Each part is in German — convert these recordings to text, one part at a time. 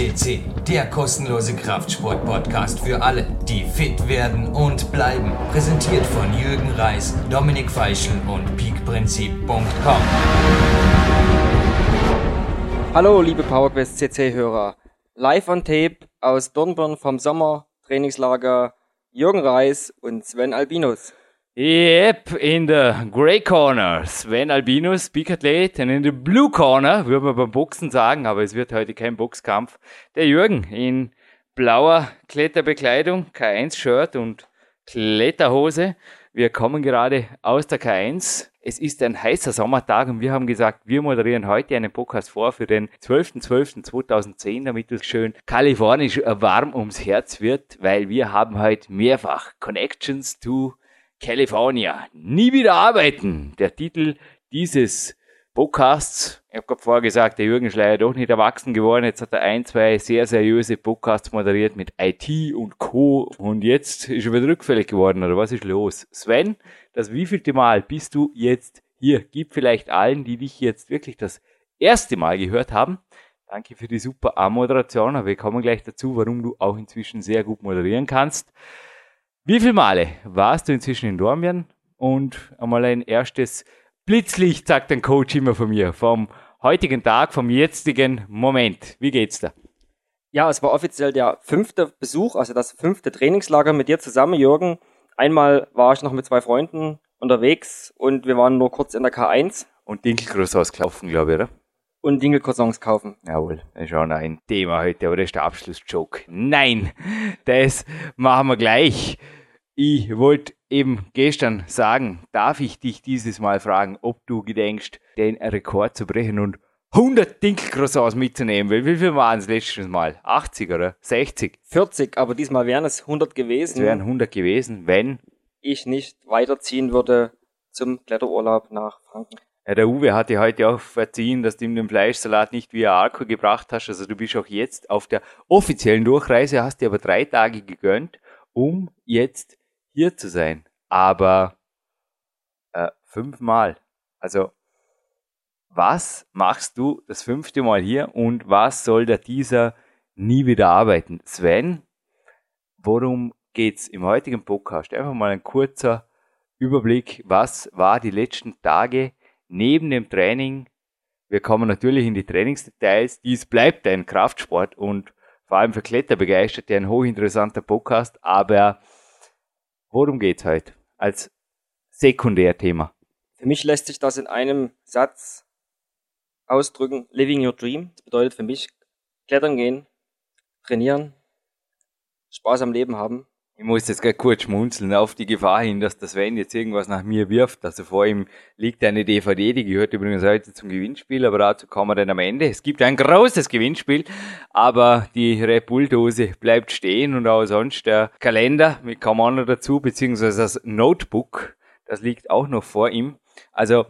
CC, der kostenlose Kraftsport-Podcast für alle, die fit werden und bleiben. Präsentiert von Jürgen Reis, Dominik Feischl und peakprinzip.com. Hallo, liebe PowerQuest CC-Hörer. Live on Tape aus Dornbirn vom Sommer-Trainingslager Jürgen Reis und Sven Albinus. Yep, in the Grey Corner Sven Albinus, Peak-Athlet, und in the Blue Corner, würde man beim Boxen sagen, aber es wird heute kein Boxkampf, der Jürgen in blauer Kletterbekleidung, K1-Shirt und Kletterhose. Wir kommen gerade aus der K1. Es ist ein heißer Sommertag und wir haben gesagt, wir moderieren heute einen Podcast vor für den 12.12.2010, damit es schön kalifornisch warm ums Herz wird, weil wir haben heute mehrfach Connections to California. Nie wieder arbeiten. Der Titel dieses Podcasts. Ich habe vorher gesagt, der Jürgen Schleier doch nicht erwachsen geworden. Jetzt hat er ein, zwei sehr seriöse Podcasts moderiert mit IT und Co. Und jetzt ist er wieder rückfällig geworden, oder was ist los? Sven, das wievielte Mal bist du jetzt hier? Gib vielleicht allen, die dich jetzt wirklich das erste Mal gehört haben. Danke für die super A-Moderation, aber wir kommen gleich dazu, warum du auch inzwischen sehr gut moderieren kannst. Wie viele Male warst du inzwischen in Dormien? Und einmal ein erstes Blitzlicht, sagt ein Coach immer von mir, vom heutigen Tag, vom jetzigen Moment. Wie geht's da? Ja, es war offiziell der fünfte Besuch, also das fünfte Trainingslager mit dir zusammen, Jürgen. Einmal war ich noch mit zwei Freunden unterwegs und wir waren nur kurz in der K1. Und Dinkelcroissants kaufen, glaube ich, oder? Und Dinkelcroissants kaufen. Jawohl, das ist auch noch ein Thema heute, aber das ist der Abschlussjoke. Nein, das machen wir gleich. Ich wollte eben gestern sagen, darf ich dich dieses Mal fragen, ob du gedenkst, den Rekord zu brechen und 100 Dinkelcroissants mitzunehmen. Wie viel waren es letztes Mal? 80 oder 60? 40, aber diesmal wären es 100 gewesen. Es wären 100 gewesen, wenn ich nicht weiterziehen würde zum Kletterurlaub nach Franken. Ja, der Uwe hat dir heute auch verziehen, dass du ihm den Fleischsalat nicht via Arco gebracht hast. Also du bist auch jetzt auf der offiziellen Durchreise, hast dir aber drei Tage gegönnt, um jetzt hier zu sein. Aber äh, fünfmal. Also, was machst du das fünfte Mal hier und was soll der dieser nie wieder arbeiten? Sven, worum geht's im heutigen Podcast? Einfach mal ein kurzer Überblick, was war die letzten Tage neben dem Training? Wir kommen natürlich in die Trainingsdetails. Dies bleibt ein Kraftsport und vor allem für Kletterbegeisterte ein hochinteressanter Podcast, aber Worum geht's heute als Sekundärthema? Für mich lässt sich das in einem Satz ausdrücken. Living your dream. Das bedeutet für mich klettern gehen, trainieren, Spaß am Leben haben ich muss jetzt gerade kurz schmunzeln auf die Gefahr hin, dass der Sven jetzt irgendwas nach mir wirft. Also vor ihm liegt eine DVD, die gehört übrigens heute zum Gewinnspiel, aber dazu kommen wir dann am Ende. Es gibt ein großes Gewinnspiel, aber die Red Bull Dose bleibt stehen und auch sonst der Kalender mit Commander dazu, beziehungsweise das Notebook, das liegt auch noch vor ihm. Also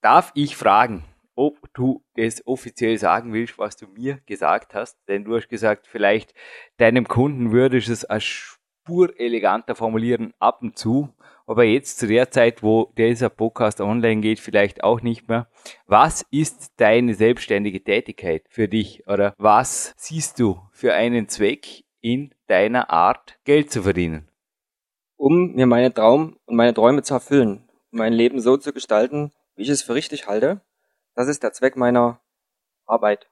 darf ich fragen, ob du es offiziell sagen willst, was du mir gesagt hast, denn du hast gesagt, vielleicht deinem Kunden würdest es als Spur eleganter formulieren ab und zu, aber jetzt zu der Zeit, wo dieser Podcast online geht, vielleicht auch nicht mehr. Was ist deine selbstständige Tätigkeit für dich oder was siehst du für einen Zweck in deiner Art, Geld zu verdienen? Um mir meine Traum und meine Träume zu erfüllen, mein Leben so zu gestalten, wie ich es für richtig halte. Das ist der Zweck meiner Arbeit.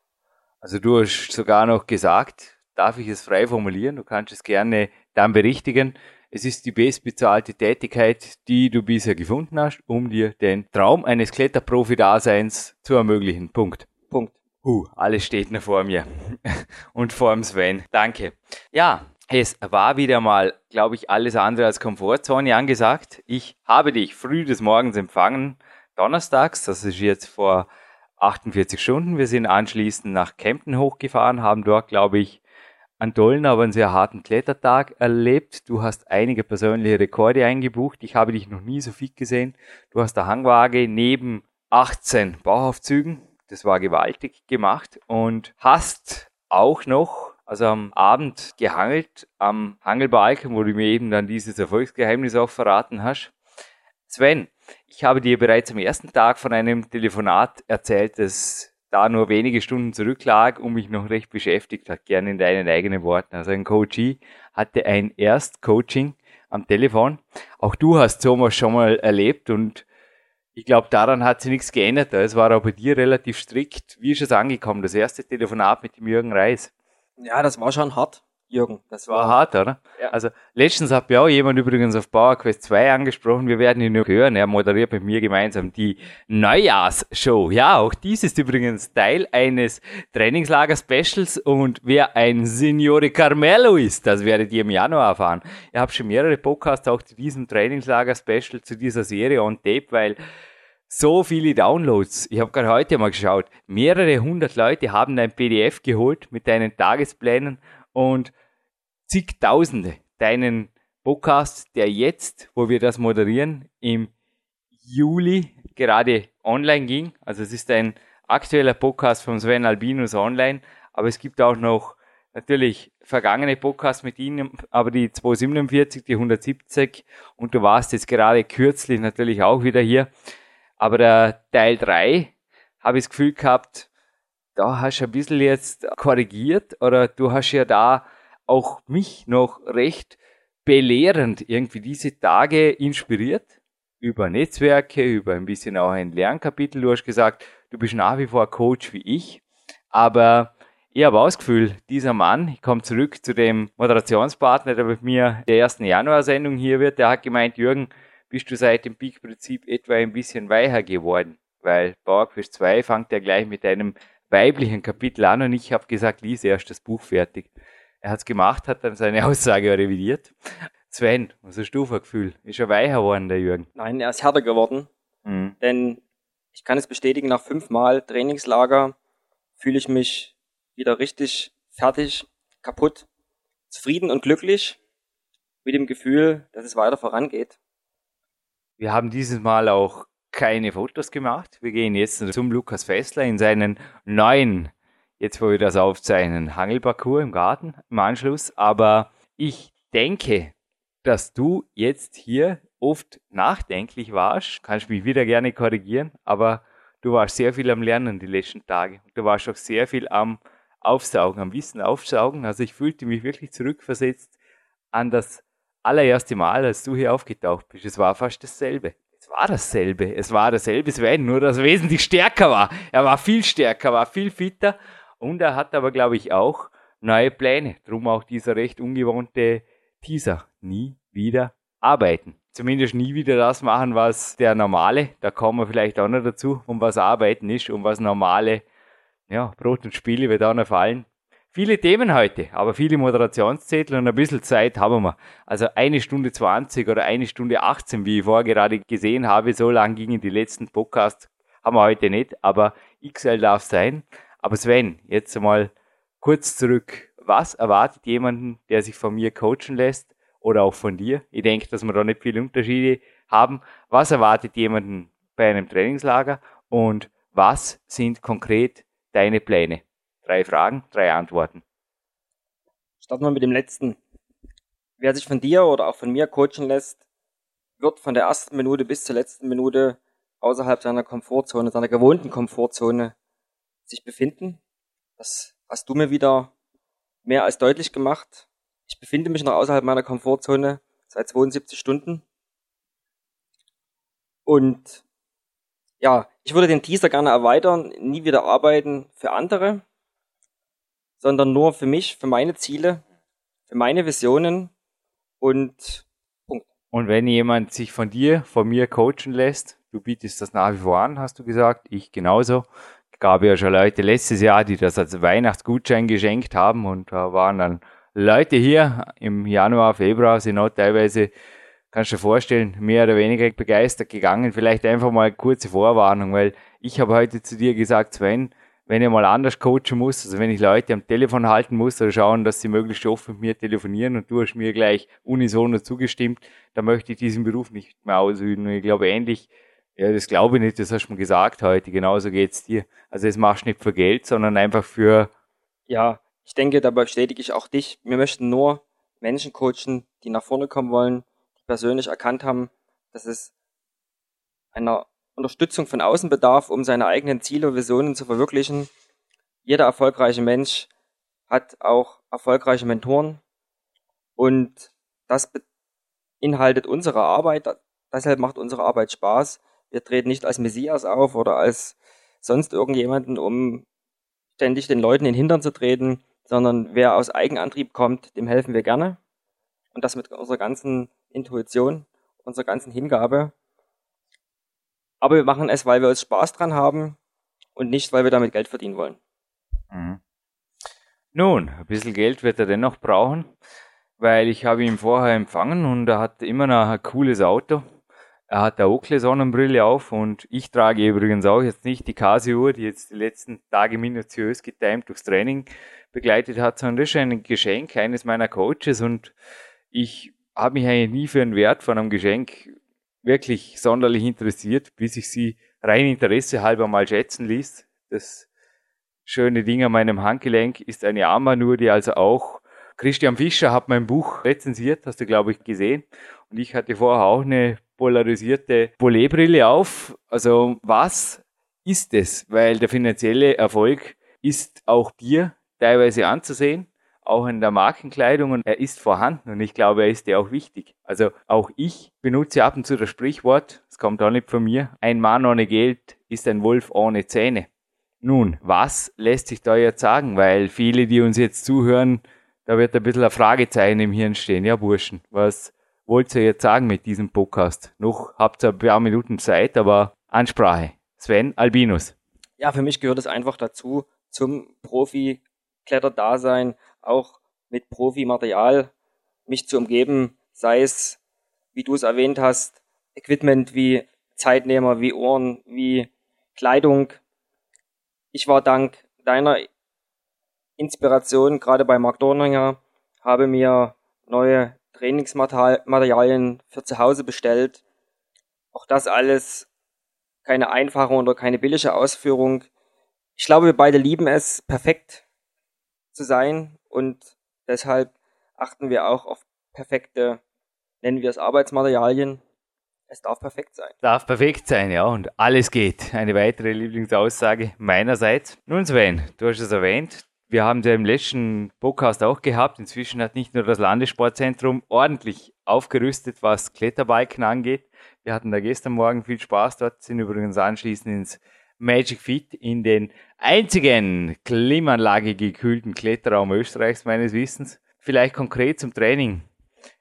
Also du hast sogar noch gesagt, darf ich es frei formulieren? Du kannst es gerne dann berichtigen. Es ist die bestbezahlte Tätigkeit, die du bisher gefunden hast, um dir den Traum eines Kletterprofi-Daseins zu ermöglichen. Punkt. Punkt. Uh, alles steht noch vor mir. Und vor dem Sven. Danke. Ja, es war wieder mal, glaube ich, alles andere als Komfortzone angesagt. Ich habe dich früh des Morgens empfangen, donnerstags, das ist jetzt vor 48 Stunden. Wir sind anschließend nach Kempten hochgefahren, haben dort, glaube ich, einen tollen, aber einen sehr harten Klettertag erlebt. Du hast einige persönliche Rekorde eingebucht. Ich habe dich noch nie so fit gesehen. Du hast der Hangwaage neben 18 Bauchaufzügen. Das war gewaltig gemacht und hast auch noch, also am Abend gehangelt am Hangelbalken, wo du mir eben dann dieses Erfolgsgeheimnis auch verraten hast. Sven, ich habe dir bereits am ersten Tag von einem Telefonat erzählt, das da nur wenige Stunden zurücklag und mich noch recht beschäftigt hat, gerne in deinen eigenen Worten. Also ein Coachee hatte ein Erstcoaching am Telefon. Auch du hast sowas schon mal erlebt und ich glaube, daran hat sich nichts geändert. Es war auch bei dir relativ strikt. Wie ist es angekommen, das erste Telefonat mit dem Jürgen Reis? Ja, das war schon hart. Jürgen. Das war, war hart, oder? Ja. Also letztens hat mir auch jemand übrigens auf Power Quest 2 angesprochen. Wir werden ihn noch hören. Er moderiert mit mir gemeinsam die Neujahrsshow. Ja, auch dies ist übrigens Teil eines Trainingslager-Specials und wer ein Signore Carmelo ist, das werdet ihr im Januar erfahren. Ich habe schon mehrere Podcasts auch zu diesem Trainingslager-Special, zu dieser Serie on Tape, weil so viele Downloads. Ich habe gerade heute mal geschaut. Mehrere hundert Leute haben ein PDF geholt mit deinen Tagesplänen und zigtausende deinen Podcast, der jetzt, wo wir das moderieren, im Juli gerade online ging. Also es ist ein aktueller Podcast von Sven Albinus online, aber es gibt auch noch natürlich vergangene Podcasts mit Ihnen, aber die 247, die 170 und du warst jetzt gerade kürzlich natürlich auch wieder hier. Aber der Teil 3 habe ich das Gefühl gehabt, da hast du ein bisschen jetzt korrigiert oder du hast ja da auch mich noch recht belehrend irgendwie diese Tage inspiriert über Netzwerke, über ein bisschen auch ein Lernkapitel. Du hast gesagt, du bist nach wie vor Coach wie ich, aber ich habe auch das Gefühl, dieser Mann, ich komme zurück zu dem Moderationspartner, der mit mir der ersten Januar-Sendung hier wird, der hat gemeint, Jürgen, bist du seit dem Peak-Prinzip etwa ein bisschen weicher geworden? Weil Bauerquiz 2 fängt ja gleich mit einem weiblichen Kapitel an und ich habe gesagt, lies erst das Buch fertig. Er hat es gemacht, hat dann seine Aussage revidiert. Sven, was hast du für ein Gefühl? Ist er weicher geworden, der Jürgen? Nein, er ist härter geworden. Mhm. Denn ich kann es bestätigen, nach fünfmal Trainingslager fühle ich mich wieder richtig fertig, kaputt, zufrieden und glücklich mit dem Gefühl, dass es weiter vorangeht. Wir haben dieses Mal auch keine Fotos gemacht. Wir gehen jetzt zum Lukas Fessler in seinen neuen, jetzt wo wir das aufzeichnen, Hangelparcours im Garten im Anschluss. Aber ich denke, dass du jetzt hier oft nachdenklich warst. Kannst mich wieder gerne korrigieren, aber du warst sehr viel am Lernen die letzten Tage. Du warst auch sehr viel am Aufsaugen, am Wissen aufsaugen. Also ich fühlte mich wirklich zurückversetzt an das allererste Mal, als du hier aufgetaucht bist. Es war fast dasselbe es war dasselbe. Es war dasselbe Sven, nur dass er wesentlich stärker war. Er war viel stärker, war viel fitter und er hat aber, glaube ich, auch neue Pläne. Drum auch dieser recht ungewohnte Teaser. Nie wieder arbeiten. Zumindest nie wieder das machen, was der normale, da kommen wir vielleicht auch noch dazu, um was arbeiten ist, um was normale, ja, Brot und Spiele wird auch noch fallen. Viele Themen heute, aber viele Moderationszettel und ein bisschen Zeit haben wir. Also eine Stunde 20 oder eine Stunde 18, wie ich vorher gerade gesehen habe, so lang gingen die letzten Podcasts, haben wir heute nicht, aber XL darf sein. Aber Sven, jetzt mal kurz zurück. Was erwartet jemanden, der sich von mir coachen lässt oder auch von dir? Ich denke, dass wir da nicht viele Unterschiede haben. Was erwartet jemanden bei einem Trainingslager und was sind konkret deine Pläne? Drei Fragen, drei Antworten. Starten wir mit dem letzten. Wer sich von dir oder auch von mir coachen lässt, wird von der ersten Minute bis zur letzten Minute außerhalb seiner Komfortzone, seiner gewohnten Komfortzone sich befinden. Das hast du mir wieder mehr als deutlich gemacht. Ich befinde mich noch außerhalb meiner Komfortzone seit 72 Stunden. Und ja, ich würde den Teaser gerne erweitern, nie wieder arbeiten für andere, sondern nur für mich, für meine Ziele, für meine Visionen und Punkt. Und wenn jemand sich von dir, von mir coachen lässt, du bietest das nach wie vor an, hast du gesagt, ich genauso. Gab ja schon Leute letztes Jahr, die das als Weihnachtsgutschein geschenkt haben und da waren dann Leute hier im Januar, Februar, sind auch teilweise, kannst du dir vorstellen, mehr oder weniger begeistert gegangen. Vielleicht einfach mal kurze Vorwarnung, weil ich habe heute zu dir gesagt, Sven, wenn ich mal anders coachen muss, also wenn ich Leute am Telefon halten muss oder schauen, dass sie möglichst oft mit mir telefonieren und du hast mir gleich unisono zugestimmt, dann möchte ich diesen Beruf nicht mehr ausüben. Und ich glaube ähnlich, ja, das glaube ich nicht, das hast du mir gesagt heute, genauso geht's dir. Also das machst du nicht für Geld, sondern einfach für... Ja, ich denke, dabei bestätige ich auch dich. Wir möchten nur Menschen coachen, die nach vorne kommen wollen, die persönlich erkannt haben, dass es einer Unterstützung von außen bedarf, um seine eigenen Ziele und Visionen zu verwirklichen. Jeder erfolgreiche Mensch hat auch erfolgreiche Mentoren und das beinhaltet unsere Arbeit. Deshalb macht unsere Arbeit Spaß. Wir treten nicht als Messias auf oder als sonst irgendjemanden, um ständig den Leuten in den Hintern zu treten, sondern wer aus Eigenantrieb kommt, dem helfen wir gerne. Und das mit unserer ganzen Intuition, unserer ganzen Hingabe. Aber wir machen es, weil wir uns Spaß dran haben und nicht, weil wir damit Geld verdienen wollen. Mhm. Nun, ein bisschen Geld wird er dennoch brauchen, weil ich habe ihn vorher empfangen und er hat immer noch ein cooles Auto. Er hat eine Oakley-Sonnenbrille auf und ich trage übrigens auch jetzt nicht die Casio-Uhr, die jetzt die letzten Tage minutiös getimt durchs Training begleitet hat, sondern das ist ein Geschenk eines meiner Coaches und ich habe mich eigentlich nie für den Wert von einem Geschenk wirklich sonderlich interessiert, bis ich sie rein Interesse halber mal schätzen ließ. Das schöne Ding an meinem Handgelenk ist eine Armbanduhr, die also auch Christian Fischer hat mein Buch rezensiert, hast du glaube ich gesehen. Und ich hatte vorher auch eine polarisierte Bolet-Brille auf. Also was ist es? Weil der finanzielle Erfolg ist auch dir teilweise anzusehen, auch in der Markenkleidung und er ist vorhanden und ich glaube, er ist dir auch wichtig. Also auch ich benutze ab und zu das Sprichwort, es kommt auch nicht von mir, ein Mann ohne Geld ist ein Wolf ohne Zähne. Nun, was lässt sich da jetzt sagen? Weil viele, die uns jetzt zuhören, da wird ein bisschen ein Fragezeichen im Hirn stehen. Ja, Burschen, was wollt ihr jetzt sagen mit diesem Podcast? Noch habt ihr ein paar Minuten Zeit, aber Ansprache. Sven Albinus. Ja, für mich gehört es einfach dazu, zum Profi-Kletterdasein auch mit Profi-Material mich zu umgeben, sei es, wie du es erwähnt hast, Equipment wie Zeitnehmer, wie Ohren, wie Kleidung. Ich war dank deiner Inspiration, gerade bei Mark Dorninger, habe mir neue Trainingsmaterialien für zu Hause bestellt. Auch das alles keine einfache oder keine billige Ausführung. Ich glaube, wir beide lieben es, perfekt zu sein und deshalb achten wir auch auf perfekte, nennen wir es Arbeitsmaterialien. Es darf perfekt sein. Darf perfekt sein, ja, und alles geht. Eine weitere Lieblingsaussage meinerseits. Nun Sven, du hast es erwähnt, wir haben ja im letzten Podcast auch gehabt. Inzwischen hat nicht nur das Landessportzentrum ordentlich aufgerüstet, was Kletterbiken angeht. Wir hatten da gestern Morgen viel Spaß dort, sind übrigens anschließend ins Magic Fit in den einzigen Klimaanlage gekühlten Kletterraum Österreichs meines Wissens. Vielleicht konkret zum Training.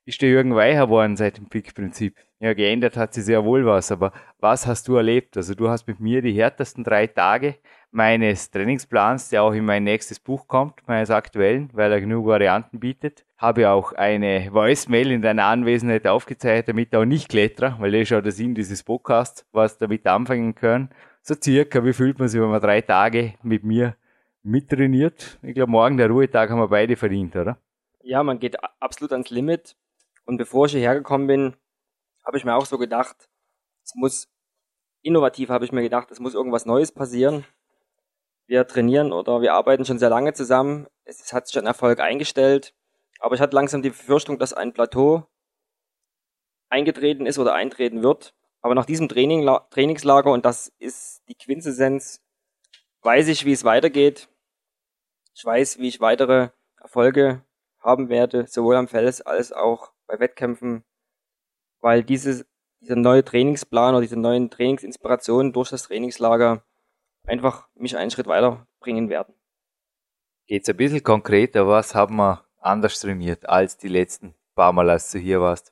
Ist der Jürgen weicher geworden seit dem Pick-Prinzip? Ja, geändert hat sich sehr wohl was, aber was hast du erlebt? Also du hast mit mir die härtesten drei Tage meines Trainingsplans, der auch in mein nächstes Buch kommt, meines aktuellen, weil er genug Varianten bietet. Habe auch eine Voicemail in deiner Anwesenheit aufgezeichnet, damit auch nicht Kletterer, weil das ist auch der Sinn dieses Podcasts, was damit anfangen können. So circa, wie fühlt man sich, wenn man drei Tage mit mir mittrainiert? Ich glaube, morgen der Ruhetag haben wir beide verdient, oder? Ja, man geht absolut ans Limit. Und bevor ich hierher gekommen bin, habe ich mir auch so gedacht, es muss innovativ, habe ich mir gedacht, es muss irgendwas Neues passieren wir trainieren oder wir arbeiten schon sehr lange zusammen. Es hat sich ein Erfolg eingestellt, aber ich hatte langsam die Befürchtung, dass ein Plateau eingetreten ist oder eintreten wird. Aber nach diesem Training, Trainingslager, und das ist die Quintessenz, weiß ich, wie es weitergeht. Ich weiß, wie ich weitere Erfolge haben werde, sowohl am Fels als auch bei Wettkämpfen, weil diese, dieser neue Trainingsplan oder diese neuen Trainingsinspirationen durch das Trainingslager einfach mich einen Schritt weiterbringen werden. Geht's ein bisschen konkreter, was haben wir anders trainiert als die letzten paar Mal, als du hier warst?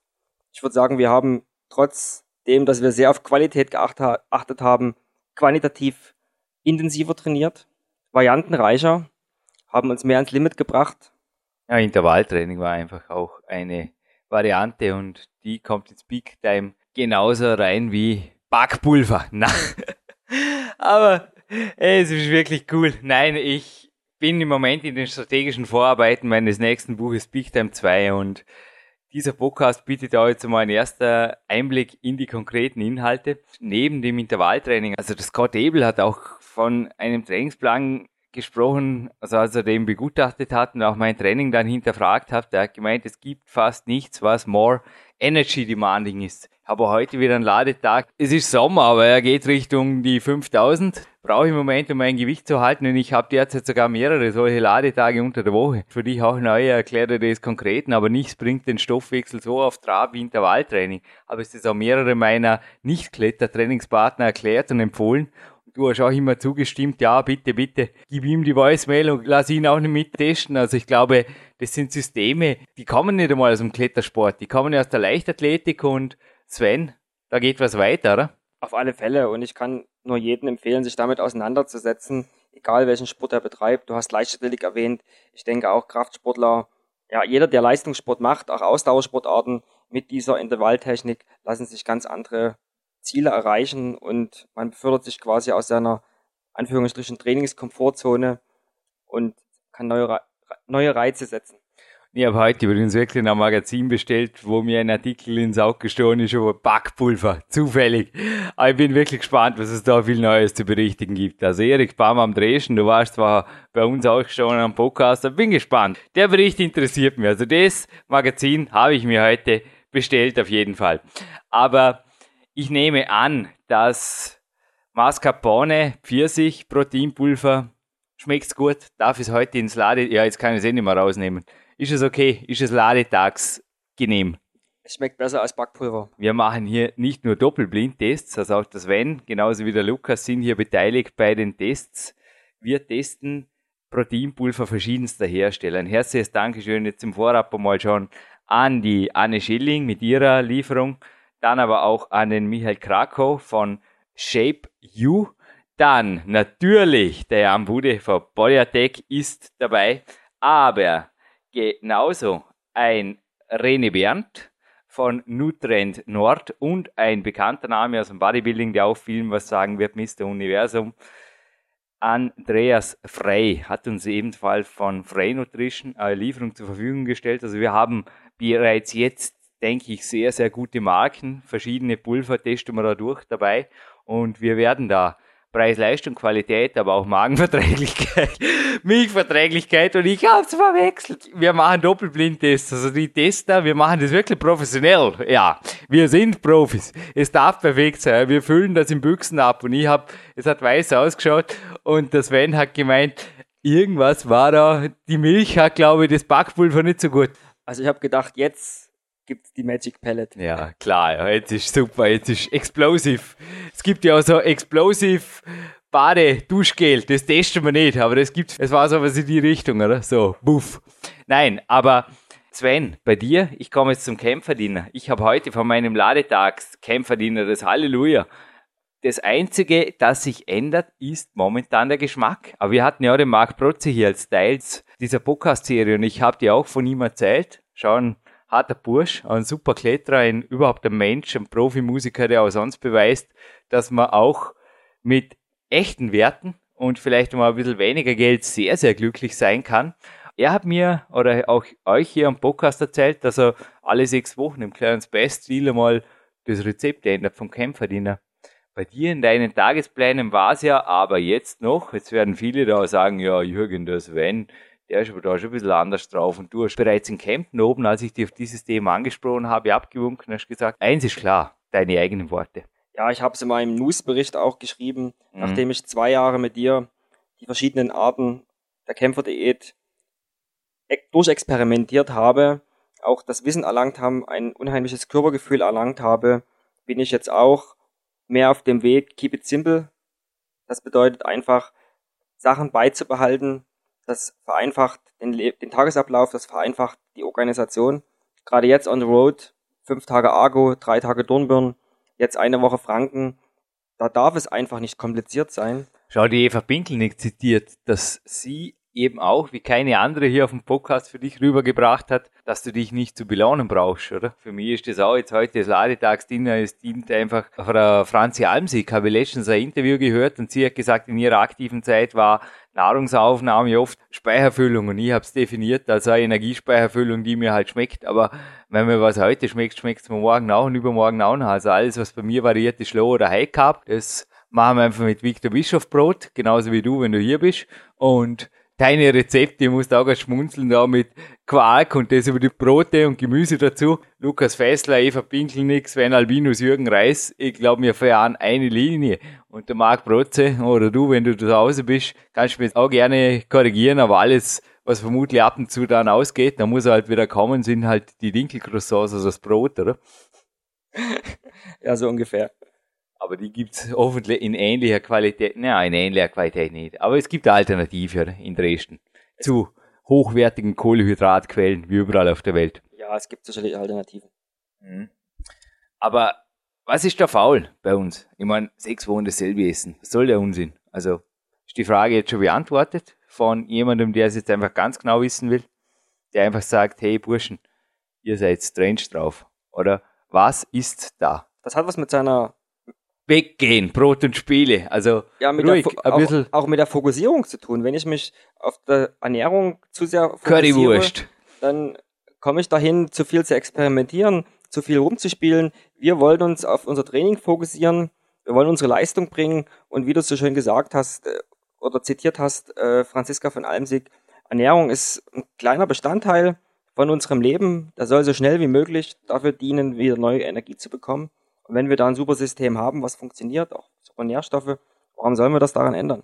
Ich würde sagen, wir haben trotzdem, dass wir sehr auf Qualität geachtet haben, qualitativ intensiver trainiert, variantenreicher, haben uns mehr ans Limit gebracht. Ja, Intervalltraining war einfach auch eine Variante und die kommt ins Peak Time genauso rein wie Backpulver. Aber es ist wirklich cool. Nein, ich bin im Moment in den strategischen Vorarbeiten meines nächsten Buches Big Time 2 und dieser Podcast bietet auch jetzt mal ein erster Einblick in die konkreten Inhalte. Neben dem Intervalltraining, also das Scott Abel hat auch von einem Trainingsplan gesprochen, also als er den begutachtet hat und auch mein Training dann hinterfragt hat, der hat gemeint, es gibt fast nichts, was more energy demanding ist. Aber heute wieder ein Ladetag. Es ist Sommer, aber er geht Richtung die 5000. Brauche ich im Moment, um mein Gewicht zu halten. Und ich habe derzeit sogar mehrere solche Ladetage unter der Woche. Für dich auch neu erkläre das konkret, aber nichts bringt den Stoffwechsel so auf Trab wie Intervalltraining. Aber es ist auch mehrere meiner Nicht-Klettertrainingspartner erklärt und empfohlen du hast auch immer zugestimmt, ja, bitte, bitte, gib ihm die Voicemail und lass ihn auch nicht mittesten. Also ich glaube, das sind Systeme, die kommen nicht einmal aus dem Klettersport, die kommen ja aus der Leichtathletik und Sven, da geht was weiter, oder? Auf alle Fälle und ich kann nur jedem empfehlen, sich damit auseinanderzusetzen, egal welchen Sport er betreibt. Du hast Leichtathletik erwähnt, ich denke auch Kraftsportler, ja, jeder, der Leistungssport macht, auch Ausdauersportarten mit dieser Intervalltechnik, lassen sich ganz andere Ziele erreichen und man befördert sich quasi aus seiner Anführungsstrichen Trainingskomfortzone und kann neue, neue Reize setzen. Ich habe heute übrigens wirklich ein Magazin bestellt, wo mir ein Artikel ins Auge gestoßen ist über Backpulver. Zufällig. Aber ich bin wirklich gespannt, was es da viel Neues zu berichtigen gibt. Also Erik Baum am Dresden, du warst zwar bei uns auch schon am Podcast, aber bin gespannt. Der Bericht interessiert mich. Also das Magazin habe ich mir heute bestellt auf jeden Fall. Aber ich nehme an, dass Mascarpone, Pfirsich, Proteinpulver, schmeckt's gut, darf es heute ins Lade, ja, jetzt kann ich es eh nicht mehr rausnehmen. Ist es okay? Ist es ladetags genehm? Es schmeckt besser als Backpulver. Wir machen hier nicht nur Doppelblindtests, also auch das Sven, genauso wie der Lukas sind hier beteiligt bei den Tests. Wir testen Proteinpulver verschiedenster Hersteller. Ein herzliches Dankeschön jetzt im Vorab einmal schon an die Anne Schilling mit ihrer Lieferung dann aber auch an den Michael Krakow von Shape You. Dann natürlich der Jan Bude von Bodyatech ist dabei, aber genauso ein Rene Berndt von Nutrend Nord und ein bekannter Name aus dem Bodybuilding, der auch vielen was sagen wird, Mr. Universum. Andreas Frey hat uns ebenfalls von Frey Nutrition eine Lieferung zur Verfügung gestellt. Also wir haben bereits jetzt denke ich, sehr, sehr gute Marken. Verschiedene Pulver testen wir da durch dabei und wir werden da Preis, Leistung, Qualität, aber auch Magenverträglichkeit, Milchverträglichkeit und ich hab's verwechselt. Wir machen Doppelblindtests, also die Tester, wir machen das wirklich professionell. Ja, wir sind Profis. Es darf perfekt sein. Wir füllen das in Büchsen ab und ich hab, es hat weiß ausgeschaut und das Sven hat gemeint, irgendwas war da, die Milch hat, glaube ich, das Backpulver nicht so gut. Also ich habe gedacht, jetzt gibt die Magic Palette. Ja, klar, jetzt ist super, jetzt ist explosiv. Es gibt ja auch so explosiv Bade, Duschgel, das testen wir nicht, aber das gibt es war so was in die Richtung, oder? So, buff. Nein, aber Sven, bei dir, ich komme jetzt zum Kämpferdiener. Ich habe heute von meinem Ladetags Kämpferdiener das Halleluja. Das Einzige, das sich ändert, ist momentan der Geschmack. Aber wir hatten ja auch den Marc Protze hier als Teils dieser Podcast-Serie und ich habe dir auch von ihm erzählt. Schauen, harter Bursch, ein super Kletterer, ein überhaupt ein Mensch, ein Profimusiker, der auch sonst beweist, dass man auch mit echten Werten und vielleicht mal ein bisschen weniger Geld sehr, sehr glücklich sein kann. Er hat mir oder auch euch hier am Podcast erzählt, dass er alle sechs Wochen im Clarence Best Stil einmal das Rezept ändert vom Kämpferdiener. Bei dir in deinen Tagesplänen war es ja aber jetzt noch, jetzt werden viele da sagen, ja, Jürgen, das wenn, der ist aber da schon ein bisschen anders drauf. Und du hast bereits in Kempten oben, als ich dich auf dieses Thema angesprochen habe, abgewunken hast gesagt, eins ist klar, deine eigenen Worte. Ja, ich habe es in meinem News-Bericht auch geschrieben, mhm. nachdem ich zwei Jahre mit dir die verschiedenen Arten der Kämpferdiät durchexperimentiert habe, auch das Wissen erlangt haben, ein unheimliches Körpergefühl erlangt habe, bin ich jetzt auch mehr auf dem Weg Keep it simple. Das bedeutet einfach, Sachen beizubehalten, das vereinfacht den, den Tagesablauf, das vereinfacht die Organisation. Gerade jetzt on the road, fünf Tage Argo, drei Tage Dornbirn, jetzt eine Woche Franken. Da darf es einfach nicht kompliziert sein. Schau, die Eva Pinkelnick zitiert, dass sie eben auch, wie keine andere hier auf dem Podcast für dich rübergebracht hat, dass du dich nicht zu belohnen brauchst, oder? Für mich ist das auch jetzt heute das Ladetagsdiener, es dient einfach Frau Franzi Almsig, habe letztens ein Interview gehört und sie hat gesagt, in ihrer aktiven Zeit war Nahrungsaufnahme oft Speicherfüllung und ich habe es definiert als eine Energiespeicherfüllung, die mir halt schmeckt, aber wenn mir was heute schmeckt, schmeckt es mir morgen auch und übermorgen auch noch. Also alles, was bei mir variiert, ist Low oder High Carb, das machen wir einfach mit Victor Bischof Brot, genauso wie du, wenn du hier bist. Und deine Rezepte, ich muss da auch schmunzeln, da mit Quark und das über die Brote und Gemüse dazu. Lukas Fessler, Eva Pinkelnick, Sven Albinus, Jürgen Reis. Ich glaube, wir fahren eine Linie. Und der Marc Brotze oder du, wenn du zu Hause bist, kannst du mich auch gerne korrigieren, aber alles, was vermutlich ab und zu dann ausgeht, da muss er halt wieder kommen, sind halt die Dinkelcroissants, also das Brot, oder? ja, so ungefähr. Aber die gibt's hoffentlich in ähnlicher Qualität. Nein, in ähnlicher Qualität nicht. Aber es gibt eine Alternative in Dresden zu hochwertigen Kohlehydratquellen wie überall auf der Welt. Ja, es gibt sicherlich Alternativen. Mhm. Aber was ist da faul bei uns? Ich meine, sechs Wochen dasselbe essen. Was soll der Unsinn? Also, ist die Frage jetzt schon beantwortet von jemandem, der es jetzt einfach ganz genau wissen will? Der einfach sagt, hey Burschen, ihr seid strange drauf. Oder was ist da? Das hat was mit seiner weggehen, Brot und Spiele. Also ja, mit ruhig, der, auch, auch, mit der Fokussierung zu tun. Wenn ich mich auf der Ernährung zu sehr fokussiere, Currywurst. dann komme ich dahin, zu viel zu experimentieren, zu viel rumzuspielen. Wir wollen uns auf unser Training fokussieren, wir wollen unsere Leistung bringen und wie du so schön gesagt hast äh, oder zitiert hast, äh, Franziska von Almsig, Ernährung ist ein kleiner Bestandteil von unserem Leben. Der soll so schnell wie möglich dafür dienen, wieder neue Energie zu bekommen. Wenn wir da ein super System haben, was funktioniert, auch super Nährstoffe, warum sollen wir das daran ändern?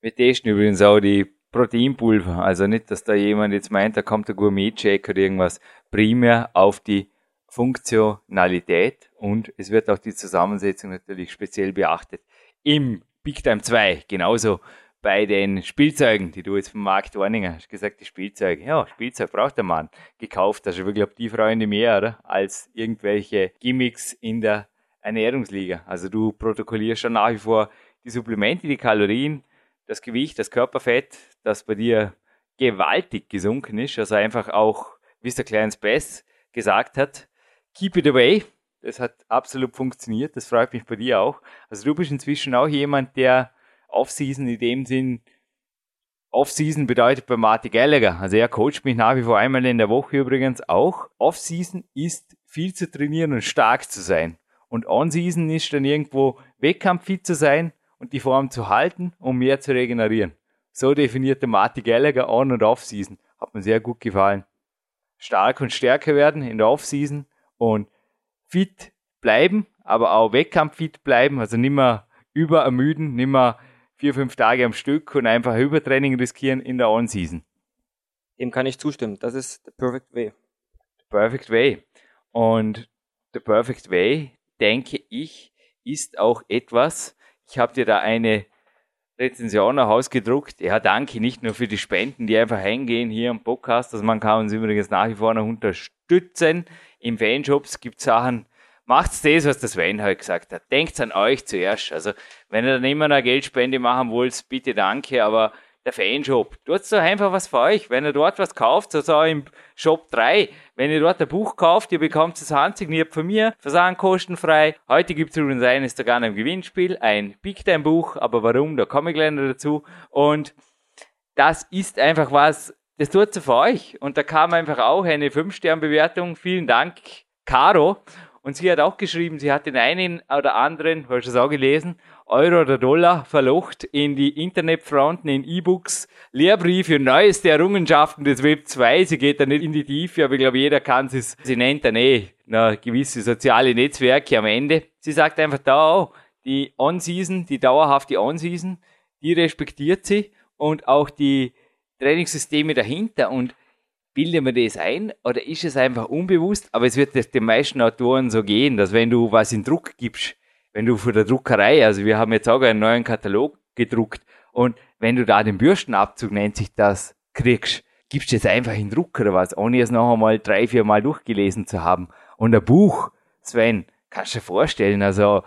Wir testen übrigens auch die Proteinpulver. Also nicht, dass da jemand jetzt meint, da kommt der Gourmet-Check oder irgendwas. Primär auf die Funktionalität und es wird auch die Zusammensetzung natürlich speziell beachtet. Im Big Time 2 genauso bei den Spielzeugen, die du jetzt vom Markt Warninger hast gesagt, die Spielzeuge. Ja, Spielzeug braucht der Mann. Gekauft, ist wirklich die Freunde mehr, oder? Als irgendwelche Gimmicks in der Ernährungsliga. Also du protokollierst schon nach wie vor die Supplemente, die Kalorien, das Gewicht, das Körperfett, das bei dir gewaltig gesunken ist. Also einfach auch, wie es der Clarence Bess gesagt hat, keep it away. Das hat absolut funktioniert. Das freut mich bei dir auch. Also du bist inzwischen auch jemand, der Offseason in dem Sinn, Offseason bedeutet bei Marty Gallagher, also er coacht mich nach wie vor einmal in der Woche übrigens auch. Offseason ist viel zu trainieren und stark zu sein. Und On-Season ist dann irgendwo wettkampffit zu sein und die Form zu halten, um mehr zu regenerieren. So definierte Marty Gallagher On- und Off-Season. Hat mir sehr gut gefallen. Stark und stärker werden in der Off-Season und fit bleiben, aber auch wettkampffit bleiben, also nimmer überermüden, nimmer vier, fünf Tage am Stück und einfach Übertraining riskieren in der On-Season. Dem kann ich zustimmen. Das ist the perfect way. The perfect way. Und the perfect way, denke ich, ist auch etwas, ich habe dir da eine Rezension nach Hause gedruckt. Ja, danke nicht nur für die Spenden, die einfach hingehen hier im Podcast. Also man kann uns übrigens nach wie vor noch unterstützen. Im Fanshops gibt es Sachen, macht's das, was das Sven halt gesagt hat. Denkt an euch zuerst. Also, wenn ihr dann immer eine Geldspende machen wollt, bitte danke, aber der Fanshop, tut's doch einfach was für euch. Wenn ihr dort was kauft, so also im Shop 3, wenn ihr dort ein Buch kauft, ihr bekommt es handsigniert von mir, Versand kostenfrei. Heute gibt's übrigens eines sogar im Gewinnspiel, ein Big Time Buch, aber warum, da komme ich gleich noch dazu. Und das ist einfach was, das tut so für euch. Und da kam einfach auch eine 5-Stern-Bewertung. Vielen Dank, Caro. Und sie hat auch geschrieben, sie hat den einen oder anderen, hast du es auch gelesen, Euro oder Dollar verlocht in die Internetfronten, in E-Books, Lehrbriefe und neueste Errungenschaften des Web 2. Sie geht da nicht in die Tiefe, aber ich glaube, jeder kann es, sie nennt dann eh na, gewisse soziale Netzwerke am Ende. Sie sagt einfach da auch, die On-Season, die dauerhafte On-Season, die respektiert sie und auch die Trainingssysteme dahinter und bilde mir das ein oder ist es einfach unbewusst? Aber es wird den meisten Autoren so gehen, dass wenn du was in Druck gibst, wenn du von der Druckerei, also wir haben jetzt auch einen neuen Katalog gedruckt und wenn du da den Bürstenabzug, nennt sich das, kriegst, gibst du es einfach in Druck oder was, ohne es noch einmal drei, vier Mal durchgelesen zu haben. Und ein Buch, Sven, kannst du dir vorstellen, also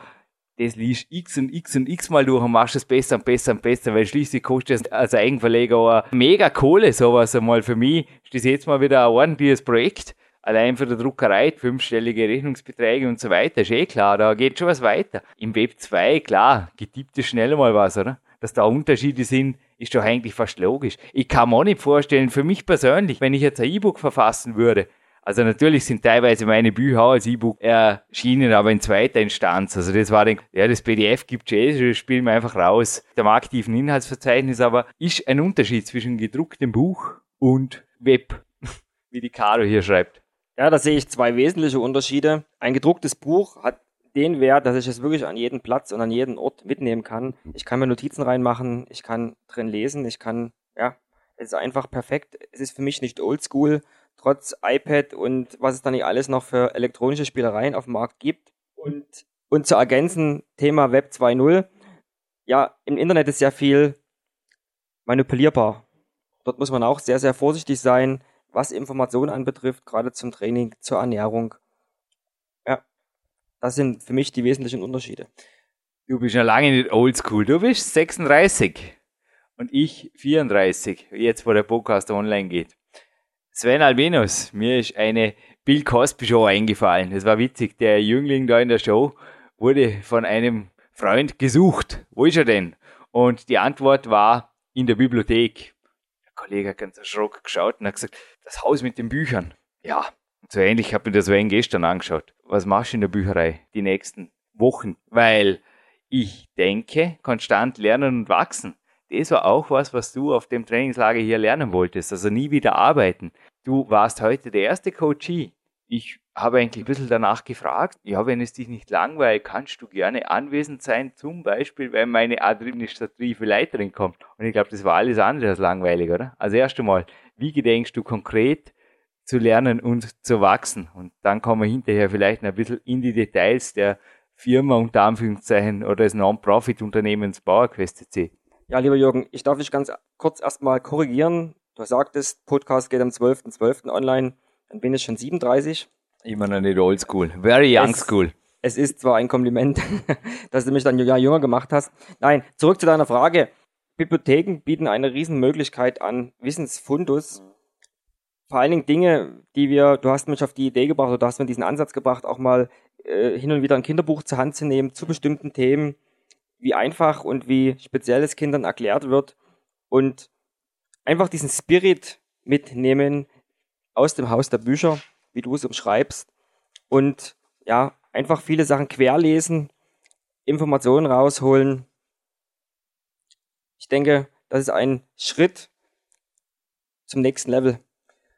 das liest x und x und x mal durch und machst es besser und besser und besser, weil schließlich kostet es als Eigenverleger auch mega Kohle, sowas einmal für mich. Ist das jetzt mal wieder ein ordentliches Projekt. Allein für die Druckerei, fünfstellige Rechnungsbeträge und so weiter, ist eh klar, da geht schon was weiter. Im Web 2, klar, getippt ist schnell mal was, oder? Dass da Unterschiede sind, ist doch eigentlich fast logisch. Ich kann mir auch nicht vorstellen, für mich persönlich, wenn ich jetzt ein E-Book verfassen würde, Also natürlich sind teilweise meine Bücher als E-Book erschienen, aber in zweiter Instanz. Also das war, den, ja, das PDF gibt es das spielen wir einfach raus. Dem aktiven Inhaltsverzeichnis aber ist ein Unterschied zwischen gedrucktem Buch und Web, wie die Caro hier schreibt. Ja, da sehe ich zwei wesentliche Unterschiede. Ein gedrucktes Buch hat den Wert, dass ich es wirklich an jeden Platz und an jeden Ort mitnehmen kann. Ich kann mir Notizen reinmachen, ich kann drin lesen, ich kann, ja, es ist einfach perfekt. Es ist für mich nicht oldschool, trotz iPad und was es dann nicht alles noch für elektronische Spielereien auf dem Markt gibt. Und, und zu ergänzen, Thema Web 2.0. Ja, im Internet ist sehr viel manipulierbar. Dort muss man auch sehr, sehr vorsichtig sein, was Informationen anbetrifft, gerade zum Training, zur Ernährung. Ja, das sind für mich die wesentlichen Unterschiede. Du bist ja lange nicht oldschool. Du bist 36 und ich 34, jetzt wo der Podcast online geht. Sven Albinus, mir ist eine Bill Cosby Show eingefallen. Das war witzig. Der Jüngling da in der Show wurde von einem Freund gesucht. Wo ist er denn? Und die Antwort war in der Bibliothek. Der Kollege hat ganz erschrocken geschaut und hat gesagt, das Haus mit den Büchern. Ja, so ähnlich habe ich mir das Wayne gestern angeschaut. Was machst du in der Bücherei die nächsten Wochen? Weil ich denke, konstant lernen und wachsen. Das war auch was, was du auf dem Trainingslager hier lernen wolltest. Also nie wieder arbeiten. Du warst heute der erste Coachie. Ich habe eigentlich ein bisschen danach gefragt, ja, wenn es dich nicht langweilt, kannst du gerne anwesend sein, zum Beispiel, wenn meine administrative Leiterin kommt. Und ich glaube, das war alles andere als langweilig, oder? Also erst einmal, wie gedenkst du konkret zu lernen und zu wachsen? Und dann kommen wir hinterher vielleicht ein bisschen in die Details der Firma unter Anführungszeichen oder des Non-Profit-Unternehmens PowerQuest CC. Ja, lieber Jürgen, ich darf dich ganz kurz erstmal korrigieren. Du sagtest, Podcast geht am 12.12. .12. online. Dann bin ich schon 37. Immer noch nicht oldschool. Very young es, school. Es ist zwar ein Kompliment, dass du mich dann ja jünger gemacht hast. Nein, zurück zu deiner Frage. Bibliotheken bieten eine Riesenmöglichkeit an Wissensfundus. Vor allen Dingen Dinge, die wir, du hast mich auf die Idee gebracht oder du hast mir diesen Ansatz gebracht, auch mal äh, hin und wieder ein Kinderbuch zur Hand zu nehmen zu bestimmten Themen, wie einfach und wie speziell es Kindern erklärt wird. Und einfach diesen Spirit mitnehmen aus dem Haus der Bücher, wie du es umschreibst. Und ja, einfach viele Sachen querlesen, Informationen rausholen. Ich denke, das ist ein Schritt zum nächsten Level.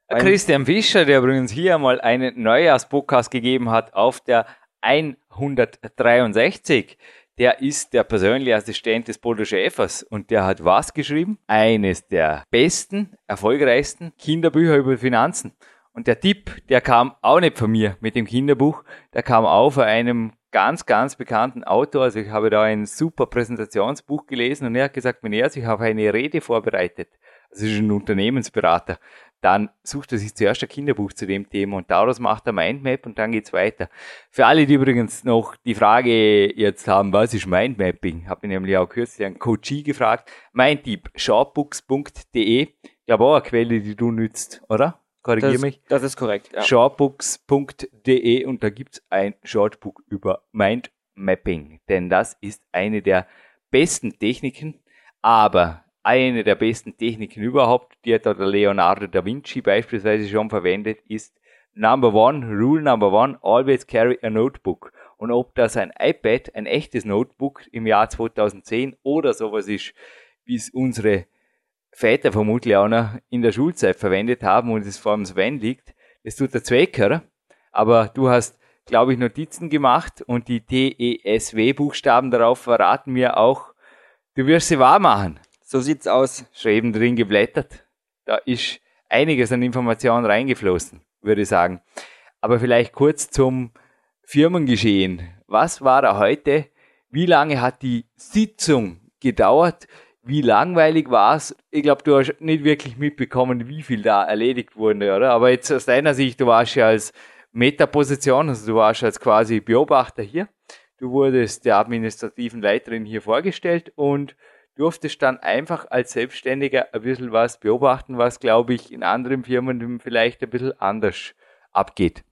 Ein Christian Fischer, der übrigens hier mal einen Neujahrspodcast gegeben hat auf der 163 der ist der persönliche Assistent des Bodo Schäfers und der hat was geschrieben? Eines der besten, erfolgreichsten Kinderbücher über Finanzen. Und der Tipp, der kam auch nicht von mir mit dem Kinderbuch, der kam auch von einem ganz, ganz bekannten Autor. Also ich habe da ein super Präsentationsbuch gelesen und er hat gesagt, wenn er sich auf eine Rede vorbereitet, also ist ein Unternehmensberater, dann sucht er sich zuerst ein Kinderbuch zu dem Thema und daraus macht er Mindmap und dann geht's weiter. Für alle, die übrigens noch die Frage jetzt haben, was ist Mindmapping, habe ich nämlich auch kürzlich einen Coachie gefragt. Mein Tipp, shortbooks.de, ich glaube auch eine Quelle, die du nützt, oder? Korrigiere mich. Das ist korrekt. Ja. Shortbooks.de und da gibt's ein Shortbook über Mindmapping, denn das ist eine der besten Techniken, aber eine der besten Techniken überhaupt, die hat der Leonardo da Vinci beispielsweise schon verwendet, ist Number one, Rule Number one, always carry a notebook. Und ob das ein iPad, ein echtes Notebook im Jahr 2010 oder sowas ist, wie es unsere Väter vermutlich auch noch in der Schulzeit verwendet haben und es vor dem Sven liegt, das tut der Zwecker. Aber du hast, glaube ich, Notizen gemacht und die T-E-S-W-Buchstaben darauf verraten mir auch, du wirst sie wahr machen. So sieht's aus. Schon eben drin geblättert. Da ist einiges an Informationen reingeflossen, würde ich sagen. Aber vielleicht kurz zum Firmengeschehen. Was war da heute? Wie lange hat die Sitzung gedauert? Wie langweilig war es? Ich glaube, du hast nicht wirklich mitbekommen, wie viel da erledigt wurde, oder? Aber jetzt aus deiner Sicht, du warst ja als Metaposition, also du warst als quasi Beobachter hier. Du wurdest der administrativen Leiterin hier vorgestellt und durftest dann einfach als Selbstständiger ein bisschen was beobachten, was, glaube ich, in anderen Firmen vielleicht ein bisschen anders abgeht.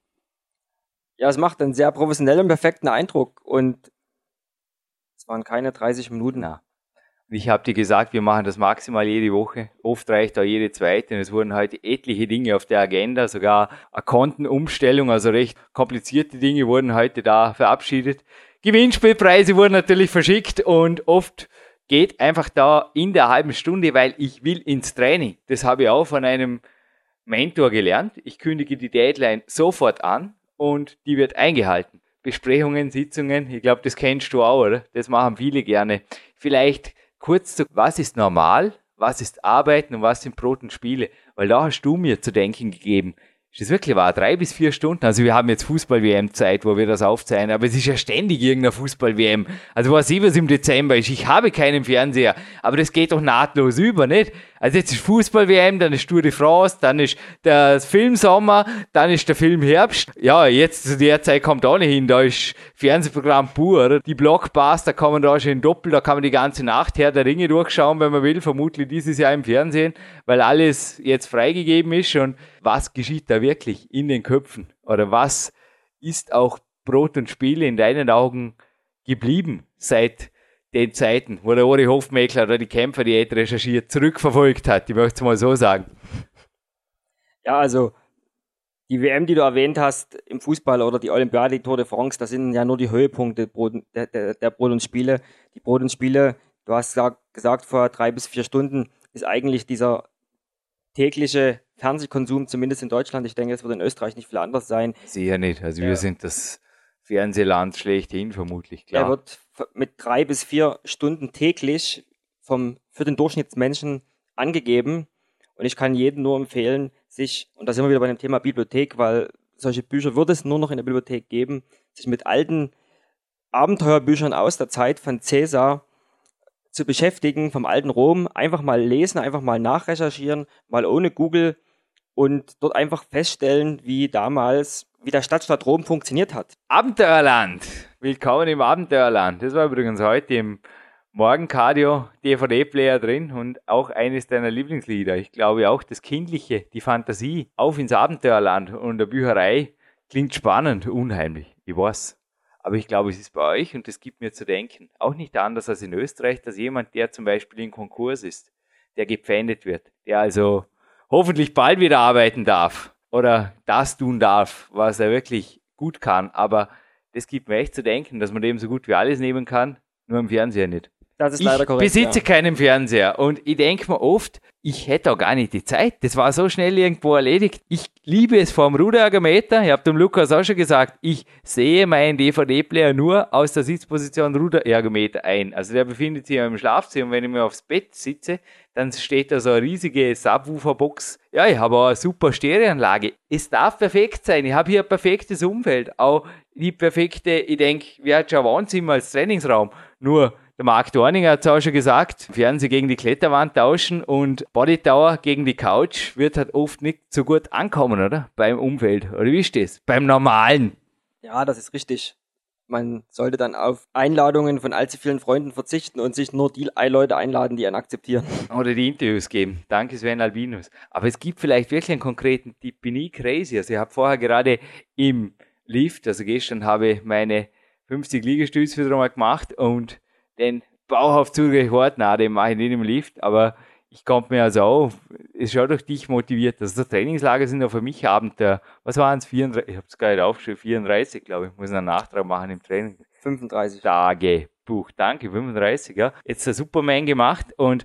Ja, es macht einen sehr professionellen, perfekten Eindruck und es waren keine 30 Minuten. Na. Ich habe dir gesagt, wir machen das maximal jede Woche. Oft reicht auch jede zweite. Und es wurden heute etliche Dinge auf der Agenda, sogar eine Kontenumstellung, also recht komplizierte Dinge wurden heute da verabschiedet. Gewinnspielpreise wurden natürlich verschickt und oft geht einfach da in der halben Stunde, weil ich will ins Training. Das habe ich auch von einem Mentor gelernt. Ich kündige die Deadline sofort an und die wird eingehalten. Besprechungen, Sitzungen, ich glaube, das kennst du auch, oder? Das machen viele gerne. Vielleicht kurz zu, was ist normal, was ist Arbeiten und was sind Brot und Spiele? Weil da hast du mir zu denken gegeben. Ist das wirklich wahr? Drei bis vier Stunden? Also wir haben jetzt Fußball-WM-Zeit, wo wir das aufzeichnen, aber es ist ja ständig irgendeine Fußball-WM. Also was ich was im Dezember ist, ich habe keinen Fernseher, aber das geht doch nahtlos über, nicht? Also jetzt ist Fußball-WM, dann ist Tour de France, dann ist der Filmsommer, dann ist der Film Herbst. Ja, jetzt zu der Zeit kommt auch nicht hin, da ist Fernsehprogramm pur? Die Blockbuster kommen da schon in Doppel, da kann man die ganze Nacht her der Ringe durchschauen, wenn man will, vermutlich dieses Jahr im Fernsehen, weil alles jetzt freigegeben ist und was geschieht da wirklich in den Köpfen? Oder was ist auch Brot und Spiele in deinen Augen geblieben seit den Zeiten, wo der Ori Hofmeckler oder die Kämpfer, die er recherchiert, zurückverfolgt hat. Ich möchte es mal so sagen. Ja, also die WM, die du erwähnt hast im Fußball oder die Olympiade, die Tour de France, das sind ja nur die Höhepunkte der, der, der Brot und Spiele. Die Brot und Spiele, du hast gesagt, vor drei bis vier Stunden ist eigentlich dieser tägliche Fernsehkonsum, zumindest in Deutschland. Ich denke, es wird in Österreich nicht viel anders sein. Sicher nicht. Also ja. wir sind das Fernsehland schlechthin vermutlich, klar. Er wird mit drei bis vier Stunden täglich vom, für den Durchschnittsmenschen angegeben. Und ich kann jedem nur empfehlen, sich, und da sind wir wieder bei dem Thema Bibliothek, weil solche Bücher wird es nur noch in der Bibliothek geben, sich mit alten Abenteuerbüchern aus der Zeit von Cäsar zu beschäftigen, vom alten Rom, einfach mal lesen, einfach mal nachrecherchieren, mal ohne Google und dort einfach feststellen, wie damals wie der Stadtstaat Rom funktioniert hat. Abenteuerland. Willkommen im Abenteuerland. Das war übrigens heute im Morgencardio DVD-Player drin und auch eines deiner Lieblingslieder. Ich glaube auch das Kindliche, die Fantasie, auf ins Abenteuerland und der Bücherei klingt spannend, unheimlich. Ich weiß. Aber ich glaube, es ist bei euch und es gibt mir zu denken. Auch nicht anders als in Österreich, dass jemand, der zum Beispiel in Konkurs ist, der gepfändet wird, der also hoffentlich bald wieder arbeiten darf, oder das tun darf, was er wirklich gut kann. Aber das gibt mir echt zu denken, dass man dem so gut wie alles nehmen kann, nur im Fernseher nicht. Das ist leider ich korrekt. Ich besitze ja. keinen Fernseher und ich denke mir oft, ich hätte auch gar nicht die Zeit. Das war so schnell irgendwo erledigt. Ich liebe es vom Ruderergometer. Ich habe dem Lukas auch schon gesagt, ich sehe meinen DVD-Player nur aus der Sitzposition Ruderergometer ein. Also der befindet sich im Schlafzimmer. Wenn ich mir aufs Bett sitze, dann steht da so eine riesige Subwoofer-Box. Ja, ich habe auch eine super Stereoanlage. Es darf perfekt sein. Ich habe hier ein perfektes Umfeld. Auch die perfekte, ich denke, wir hat schon ein Wohnzimmer als Trainingsraum. Nur der Marc Dorninger hat es auch schon gesagt, Fernseh gegen die Kletterwand tauschen und Bodytower gegen die Couch wird halt oft nicht so gut ankommen, oder? Beim Umfeld. Oder wie ist das? Beim Normalen. Ja, das ist richtig. Man sollte dann auf Einladungen von allzu vielen Freunden verzichten und sich nur die Leute einladen, die einen akzeptieren. Oder die Interviews geben. Danke, Sven Albinus. Aber es gibt vielleicht wirklich einen konkreten Tipp. Bin ich crazy? Also ich habe vorher gerade im Lift, also gestern habe ich meine 50 Liegestütze wieder mal gemacht und den Bauaufzug gehört, nein, den mache ich nicht im Lift, aber ich konnte mir also auch, ist schon durch dich motiviert. Also das Trainingslager sind ja für mich Abenteuer. Was waren es? 34, ich habe es gar nicht aufgeschrieben, 34, glaube ich. Muss einen Nachtrag machen im Training. 35. Tage. Buch, danke, 35, ja. Jetzt der Superman gemacht und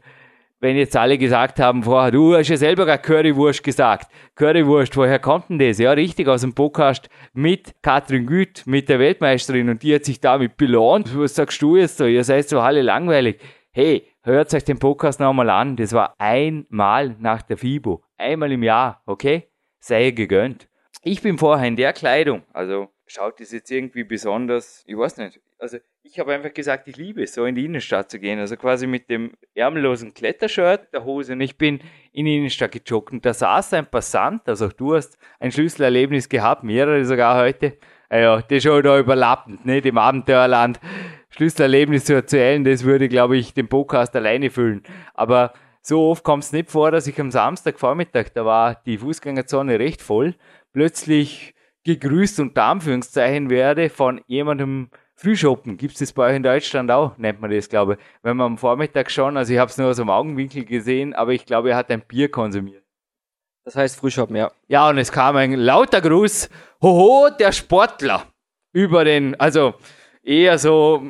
wenn jetzt alle gesagt haben vorher, du hast ja selber gerade Currywurst gesagt. Currywurst, woher kommt denn das? Ja, richtig, aus dem Podcast mit Katrin Güth, mit der Weltmeisterin und die hat sich damit belohnt. Was sagst du jetzt so? Ihr seid so alle langweilig. Hey, hört euch den Podcast nochmal an. Das war einmal nach der FIBO. Einmal im Jahr, okay? Sei gegönnt. Ich bin vorher in der Kleidung, also schaut das jetzt irgendwie besonders, ich weiß nicht, also ich habe einfach gesagt, ich liebe es, so in die Innenstadt zu gehen. Also quasi mit dem ärmellosen Klettershirt, der Hose. Und ich bin in die Innenstadt gejoggt. Und da saß ein Passant, also du hast ein Schlüsselerlebnis gehabt, mehrere sogar heute. Ah ja, das ist schon da überlappend, nicht? Im Abenteuerland Schlüsselerlebnis zu erzählen, das würde, glaube ich, den Podcast alleine füllen. Aber so oft kommt es nicht vor, dass ich am Samstagvormittag, da war die Fußgängerzone recht voll, plötzlich gegrüßt unter Anführungszeichen werde von jemandem, Frühschoppen. Gibt es das bei euch in Deutschland auch, nennt man das, glaube ich. Wenn man am Vormittag schon, also ich habe es nur aus dem Augenwinkel gesehen, aber ich glaube, er hat ein Bier konsumiert. Das heißt Frühschoppen, ja. Ja, und es kam ein lauter Gruß, hoho, der Sportler. Über den, also eher so,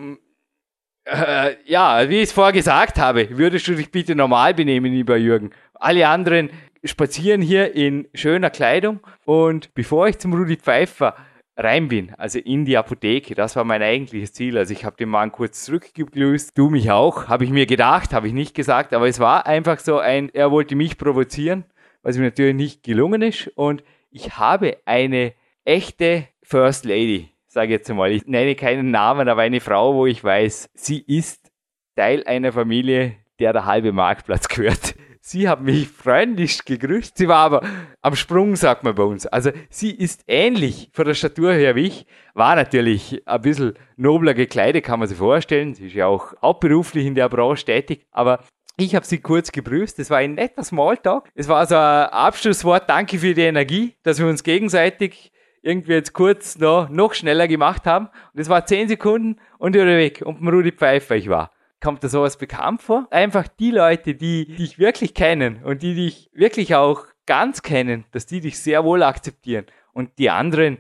äh, ja, wie ich es vorher gesagt habe, würdest du dich bitte normal benehmen, lieber Jürgen. Alle anderen spazieren hier in schöner Kleidung und bevor ich zum Rudi Pfeiffer rein bin, also in die Apotheke, das war mein eigentliches Ziel. Also ich habe den Mann kurz zurückgegrüßt, du mich auch, habe ich mir gedacht, habe ich nicht gesagt, aber es war einfach so ein, er wollte mich provozieren, was mir natürlich nicht gelungen ist und ich habe eine echte First Lady, sage ich jetzt mal. Ich nenne keinen Namen, aber eine Frau, wo ich weiß, sie ist Teil einer Familie, der der halbe Marktplatz gehört. Sie hat mich freundlich gegrüßt. Sie war aber am Sprung, sagt man bei uns. Also sie ist ähnlich von der Statur her wie ich. War natürlich ein bisschen nobler gekleidet, kann man sich vorstellen. Sie ist ja auch hauptberuflich in der Branche tätig. Aber ich habe sie kurz gegrüßt. Es war ein netter Smalltalk. Es war so ein Abschlusswort. Danke für die Energie, dass wir uns gegenseitig irgendwie jetzt kurz noch, noch schneller gemacht haben. Und es war zehn Sekunden und ich war weg. Und mit Rudi Pfeiffer ich war. Kommt dir sowas bekannt vor? Einfach die Leute, die dich wirklich kennen und die dich wirklich auch ganz kennen, dass die dich sehr wohl akzeptieren. Und die anderen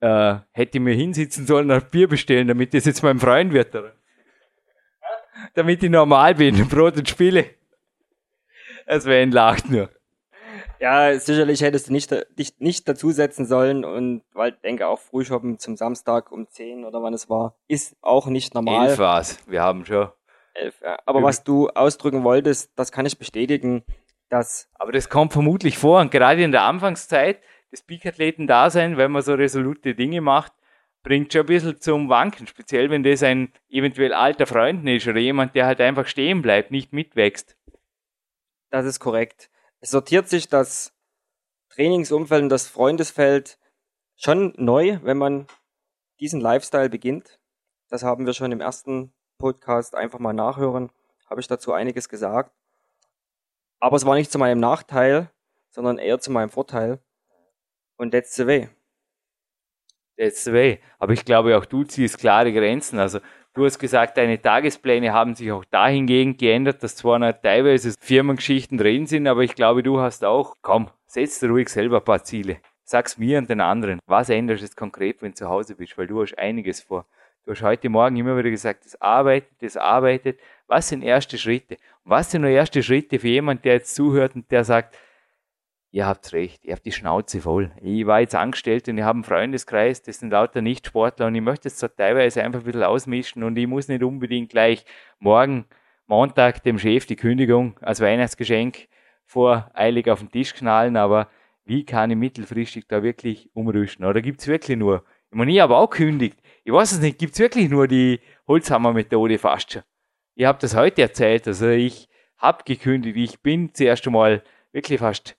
äh, hätte ich mir hinsitzen sollen ein Bier bestellen, damit das jetzt mein Freund wird. Oder? damit ich normal bin, Brot und Spiele. Es Sven lacht nur. Ja, sicherlich hättest du nicht, dich nicht dazusetzen sollen und weil ich denke auch Frühschoppen zum Samstag um 10 oder wann es war, ist auch nicht normal. Elf war's. Wir haben schon elf. Ja. Aber was du ausdrücken wolltest, das kann ich bestätigen, dass. Aber das kommt vermutlich vor und gerade in der Anfangszeit des Peak-Athleten-Dasein, wenn man so resolute Dinge macht, bringt schon ein bisschen zum Wanken, speziell wenn das ein eventuell alter Freund ist oder jemand, der halt einfach stehen bleibt, nicht mitwächst. Das ist korrekt. Es sortiert sich das Trainingsumfeld und das Freundesfeld schon neu, wenn man diesen Lifestyle beginnt. Das haben wir schon im ersten Podcast einfach mal nachhören, habe ich dazu einiges gesagt. Aber es war nicht zu meinem Nachteil, sondern eher zu meinem Vorteil. Und that's the way. That's the way. Aber ich glaube, auch du ziehst klare Grenzen. Also du hast gesagt, deine Tagespläne haben sich auch dahingehend geändert, dass zwar noch teilweise Firmengeschichten drin sind, aber ich glaube, du hast auch, komm, setz dir ruhig selber ein paar Ziele. Sag's mir und den anderen. Was änderst du jetzt konkret, wenn du zu Hause bist? Weil du hast einiges vor. Du hast heute Morgen immer wieder gesagt, das arbeitet, das arbeitet. Was sind erste Schritte? Was sind nur erste Schritte für jemanden, der jetzt zuhört und der sagt, ihr habt recht, ihr habt die Schnauze voll. Ich war jetzt angestellt und ich habe einen Freundeskreis, das sind lauter Nicht-Sportler und ich möchte es teilweise einfach ein bisschen ausmischen und ich muss nicht unbedingt gleich morgen, Montag, dem Chef die Kündigung als Weihnachtsgeschenk voreilig auf den Tisch knallen, aber wie kann ich mittelfristig da wirklich umrüsten? Oder gibt es wirklich nur ich meine, ich habe auch gekündigt. Ich weiß es nicht, gibt es wirklich nur die Holzhammer-Methode fast schon? Ich habe das heute erzählt, also ich habe gekündigt. Ich bin zuerst einmal wirklich fast,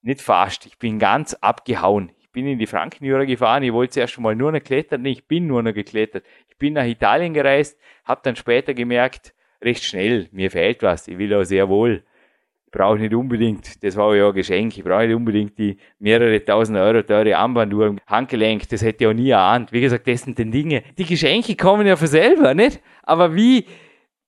nicht fast, ich bin ganz abgehauen. Ich bin in die Frankenjura gefahren, ich wollte zuerst einmal nur noch klettern, ich bin nur noch geklettert. Ich bin nach Italien gereist, habe dann später gemerkt, recht schnell, mir fehlt was, ich will auch sehr wohl ich brauche nicht unbedingt, das war ja ein Geschenk, ich brauche nicht unbedingt die mehrere tausend Euro teure Armbanduhr im Handgelenk, das hätte ich auch nie erahnt. Wie gesagt, das sind die Dinge. Die Geschenke kommen ja von selber, nicht? Aber wie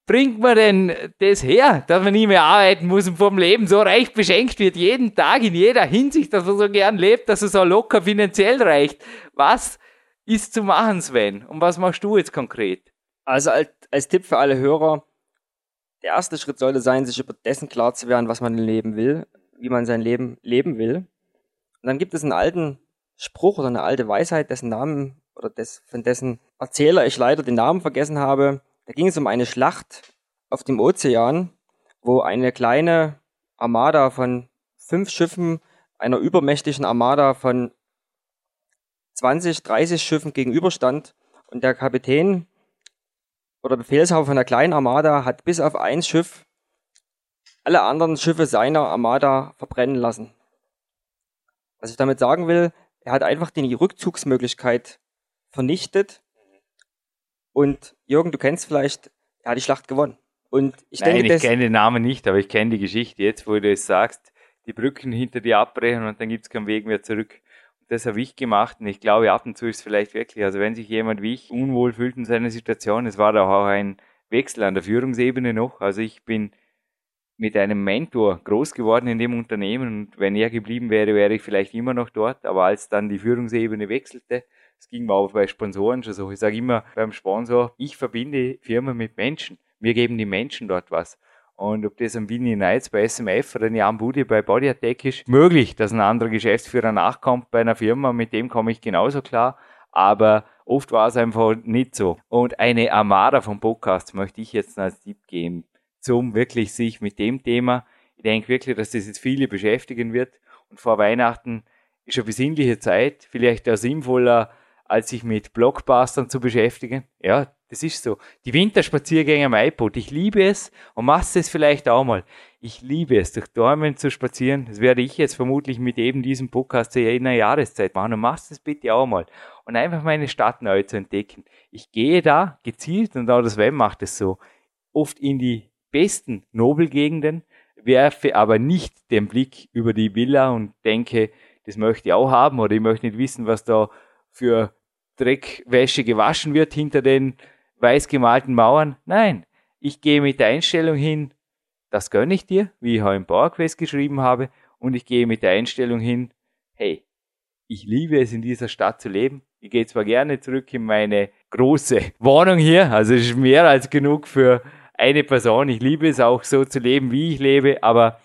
bringt man denn das her, dass man nie mehr arbeiten muss und vom Leben so reich beschenkt wird, jeden Tag in jeder Hinsicht, dass man so gern lebt, dass es so locker finanziell reicht? Was ist zu machen, Sven? Und was machst du jetzt konkret? Also als, als Tipp für alle Hörer, der erste Schritt sollte sein, sich über dessen klar zu werden, was man Leben will, wie man sein Leben leben will. Und dann gibt es einen alten Spruch oder eine alte Weisheit, dessen Namen oder des, von dessen Erzähler ich leider den Namen vergessen habe. Da ging es um eine Schlacht auf dem Ozean, wo eine kleine Armada von fünf Schiffen einer übermächtigen Armada von 20, 30 Schiffen gegenüberstand und der Kapitän oder Befehlshaber von der kleinen Armada hat bis auf ein Schiff alle anderen Schiffe seiner Armada verbrennen lassen. Was ich damit sagen will, er hat einfach die Rückzugsmöglichkeit vernichtet. Und Jürgen, du kennst vielleicht, er hat die Schlacht gewonnen. Und ich Nein, denke, ich kenne den Namen nicht, aber ich kenne die Geschichte jetzt, wo du es sagst, die Brücken hinter dir abbrechen und dann gibt es keinen Weg mehr zurück. Das habe ich gemacht und ich glaube, ab und zu ist es vielleicht wirklich, also wenn sich jemand wie ich unwohl fühlt in seiner Situation, es war da auch ein Wechsel an der Führungsebene noch, also ich bin mit einem Mentor groß geworden in dem Unternehmen und wenn er geblieben wäre, wäre ich vielleicht immer noch dort, aber als dann die Führungsebene wechselte, es ging mir auch bei Sponsoren schon so, ich sage immer beim Sponsor, ich verbinde Firmen mit Menschen, mir geben die Menschen dort was. Und ob das am Winnie Knights bei SMF oder ein Jan Budi bei Body Attack ist, möglich, dass ein anderer Geschäftsführer nachkommt bei einer Firma, mit dem komme ich genauso klar. Aber oft war es einfach nicht so. Und eine Armada von Podcasts möchte ich jetzt als Tipp geben, zum wirklich sich mit dem Thema, ich denke wirklich, dass das jetzt viele beschäftigen wird. Und vor Weihnachten ist eine besinnliche Zeit, vielleicht auch sinnvoller, als sich mit Blockbustern zu beschäftigen. Ja, das ist so. Die Winterspaziergänge am iPod, ich liebe es und machst es vielleicht auch mal. Ich liebe es, durch Dormen zu spazieren. Das werde ich jetzt vermutlich mit eben diesem Podcast in einer Jahreszeit machen und machst es bitte auch mal. Und einfach meine Stadt neu zu entdecken. Ich gehe da gezielt und auch das Web macht es so. Oft in die besten Nobelgegenden, werfe aber nicht den Blick über die Villa und denke, das möchte ich auch haben oder ich möchte nicht wissen, was da für Dreckwäsche gewaschen wird hinter den weiß gemalten Mauern. Nein, ich gehe mit der Einstellung hin, das gönne ich dir, wie ich auch im PowerQuest geschrieben habe, und ich gehe mit der Einstellung hin, hey, ich liebe es in dieser Stadt zu leben. Ich gehe zwar gerne zurück in meine große Wohnung hier, also es ist mehr als genug für eine Person. Ich liebe es auch so zu leben, wie ich lebe, aber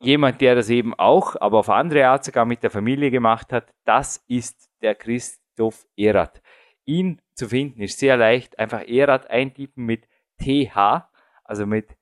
jemand, der das eben auch, aber auf andere Art sogar mit der Familie gemacht hat, das ist der Christoph Erath. Ihn zu finden ist sehr leicht. Einfach Erath eintippen mit TH, also mit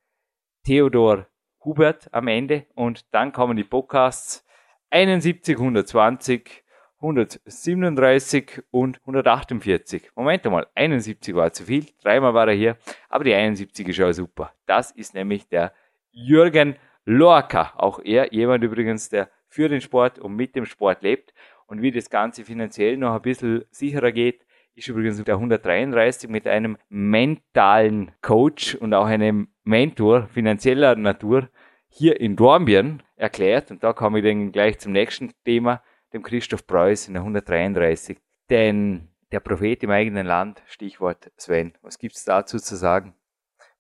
Theodor Hubert am Ende und dann kommen die Podcasts 71, 120, 137 und 148. Moment mal, 71 war zu viel, dreimal war er hier, aber die 71 ist auch super. Das ist nämlich der Jürgen Lorca, auch er, jemand übrigens, der für den Sport und mit dem Sport lebt und wie das Ganze finanziell noch ein bisschen sicherer geht, ist übrigens der 133 mit einem mentalen Coach und auch einem Mentor finanzieller Natur hier in Dornbirn erklärt. Und da komme ich dann gleich zum nächsten Thema, dem Christoph Preuß in der 133. Denn der Prophet im eigenen Land, Stichwort Sven, was gibt es dazu zu sagen?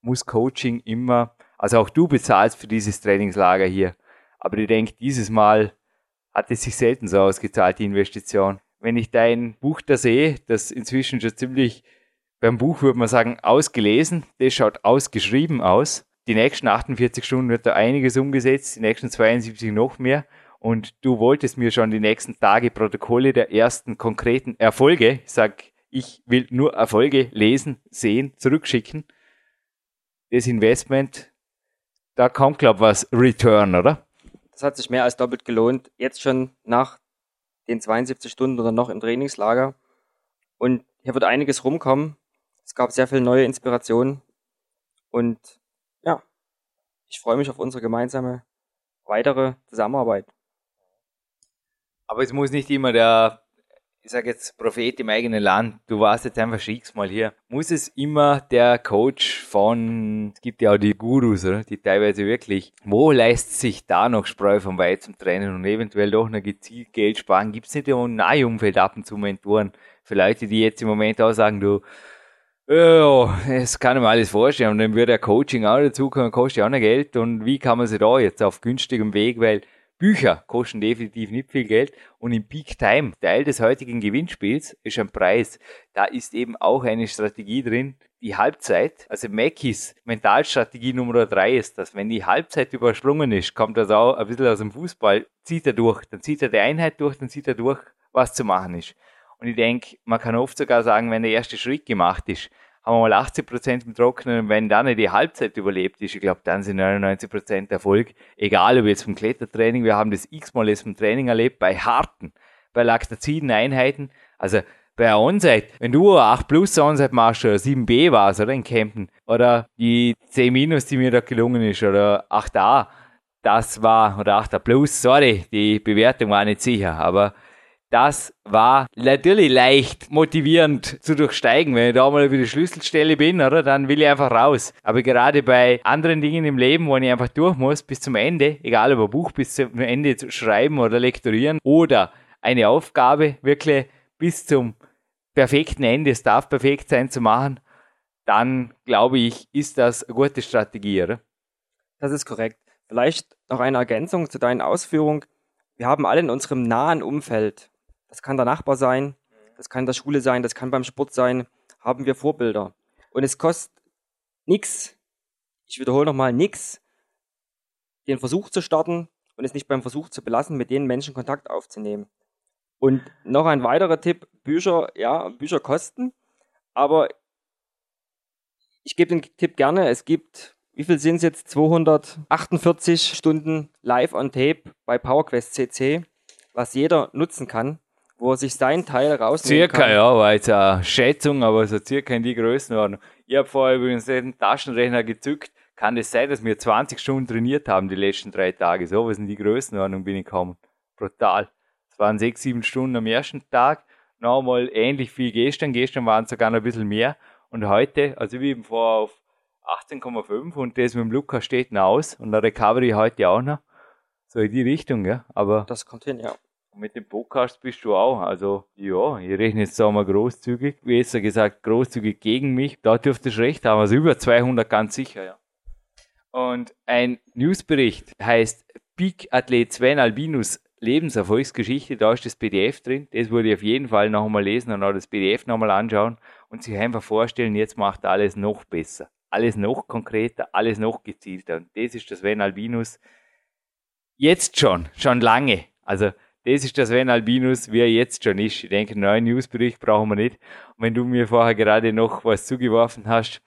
Muss Coaching immer, also auch du bezahlst für dieses Trainingslager hier. Aber ich denke, dieses Mal hat es sich selten so ausgezahlt, die Investition wenn ich dein Buch da sehe, das inzwischen schon ziemlich, beim Buch würde man sagen, ausgelesen, das schaut ausgeschrieben aus. Die nächsten 48 Stunden wird da einiges umgesetzt, die nächsten 72 noch mehr. Und du wolltest mir schon die nächsten Tage Protokolle der ersten konkreten Erfolge, ich sag, ich will nur Erfolge lesen, sehen, zurückschicken. Das Investment, da kommt, glaube ich, was Return, oder? Das hat sich mehr als doppelt gelohnt. Jetzt schon nach den 72 Stunden oder noch im Trainingslager. Und hier wird einiges rumkommen. Es gab sehr viel neue Inspirationen. Und ja, ich freue mich auf unsere gemeinsame weitere Zusammenarbeit. Aber es muss nicht immer der ich sage jetzt Prophet im eigenen Land, du warst jetzt einfach schick's mal hier. Muss es immer der Coach von, es gibt ja auch die Gurus, oder? die teilweise wirklich, wo leistet sich da noch Spreu vom Weizen trennen und eventuell doch noch gezielt Geld sparen? Gibt es nicht im nahe Umfeld ab und zu Mentoren für Leute, die jetzt im Moment auch sagen, du, ja, es kann ich mir alles vorstellen. Und dann würde der Coaching auch dazu kommen, kostet ja auch noch Geld. Und wie kann man sich da jetzt auf günstigem Weg, weil Bücher kosten definitiv nicht viel Geld und im Peak Time, Teil des heutigen Gewinnspiels, ist ein Preis. Da ist eben auch eine Strategie drin, die Halbzeit, also Mackies Mentalstrategie Nummer drei ist, dass wenn die Halbzeit übersprungen ist, kommt das auch ein bisschen aus dem Fußball, zieht er durch, dann zieht er die Einheit durch, dann zieht er durch, was zu machen ist. Und ich denke, man kann oft sogar sagen, wenn der erste Schritt gemacht ist, haben wir mal 80% im Trockenen und wenn dann die Halbzeit überlebt ist, ich glaube, dann sind 99% Erfolg. Egal, ob jetzt vom Klettertraining, wir haben das x-mal jetzt vom Training erlebt, bei harten, bei laktaziden Einheiten, also bei Onsite, wenn du 8 plus Onsite machst oder 7b warst, oder in Campen, oder die 10 minus, die mir da gelungen ist, oder 8a, das war, oder 8a plus, sorry, die Bewertung war nicht sicher, aber das war natürlich leicht motivierend zu durchsteigen. Wenn ich da mal über die Schlüsselstelle bin, oder, dann will ich einfach raus. Aber gerade bei anderen Dingen im Leben, wo ich einfach durch muss bis zum Ende, egal ob ein Buch bis zum Ende zu schreiben oder lektorieren oder eine Aufgabe, wirklich bis zum perfekten Ende, es darf perfekt sein zu machen, dann glaube ich, ist das eine gute Strategie, oder? Das ist korrekt. Vielleicht noch eine Ergänzung zu deinen Ausführungen. Wir haben alle in unserem nahen Umfeld, das kann der Nachbar sein, das kann in der Schule sein, das kann beim Sport sein, haben wir Vorbilder. Und es kostet nichts, ich wiederhole nochmal, nichts, den Versuch zu starten und es nicht beim Versuch zu belassen, mit den Menschen Kontakt aufzunehmen. Und noch ein weiterer Tipp, Bücher, ja, Bücher kosten, aber ich gebe den Tipp gerne, es gibt, wie viel sind es jetzt, 248 Stunden live on tape bei PowerQuest CC, was jeder nutzen kann, wo er sich seinen Teil rausnehmen circa, kann. ja, war jetzt eine Schätzung, aber so circa in die Größenordnung. Ich habe vorher übrigens den Taschenrechner gezückt. Kann es das sein, dass wir 20 Stunden trainiert haben die letzten drei Tage? So was in die Größenordnung bin ich gekommen. Brutal. Es waren sechs, sieben Stunden am ersten Tag. Nochmal ähnlich wie gestern. Gestern waren es sogar noch ein bisschen mehr. Und heute, also wir eben vorher auf 18,5 und das mit dem Luca steht noch aus und der Recovery heute auch noch. So in die Richtung, ja. Aber Das kommt hin, ja. Mit dem Podcast bist du auch. Also, ja, ich rechne jetzt sagen wir großzügig. Wie jetzt gesagt, großzügig gegen mich. Da dürftest du recht haben. Also über 200 ganz sicher, ja. Und ein Newsbericht heißt Peak Athlet Sven Albinus Lebenserfolgsgeschichte. Da ist das PDF drin. Das würde ich auf jeden Fall noch einmal lesen und auch das PDF noch einmal anschauen und sich einfach vorstellen, jetzt macht er alles noch besser. Alles noch konkreter, alles noch gezielter. Und das ist das Sven Albinus jetzt schon, schon lange. Also, das ist das Sven Albinus, wie er jetzt schon ist. Ich denke, einen neuen Newsbericht brauchen wir nicht. Und wenn du mir vorher gerade noch was zugeworfen hast,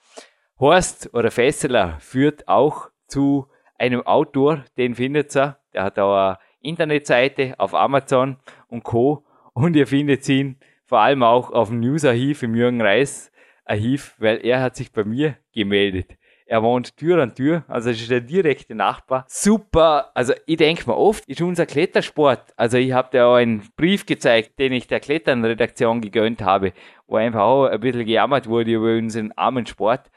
Horst oder Fesseler führt auch zu einem Autor, den findet ihr. Der hat auch eine Internetseite auf Amazon und Co. Und ihr findet ihn vor allem auch auf dem News-Archiv im Jürgen Reis Archiv, weil er hat sich bei mir gemeldet. Er wohnt Tür an Tür, also ist der direkte Nachbar. Super, also ich denke mir oft, ist unser Klettersport. Also ich habe dir auch einen Brief gezeigt, den ich der Kletternredaktion gegönnt habe, wo einfach auch ein bisschen gejammert wurde über unseren armen Sport,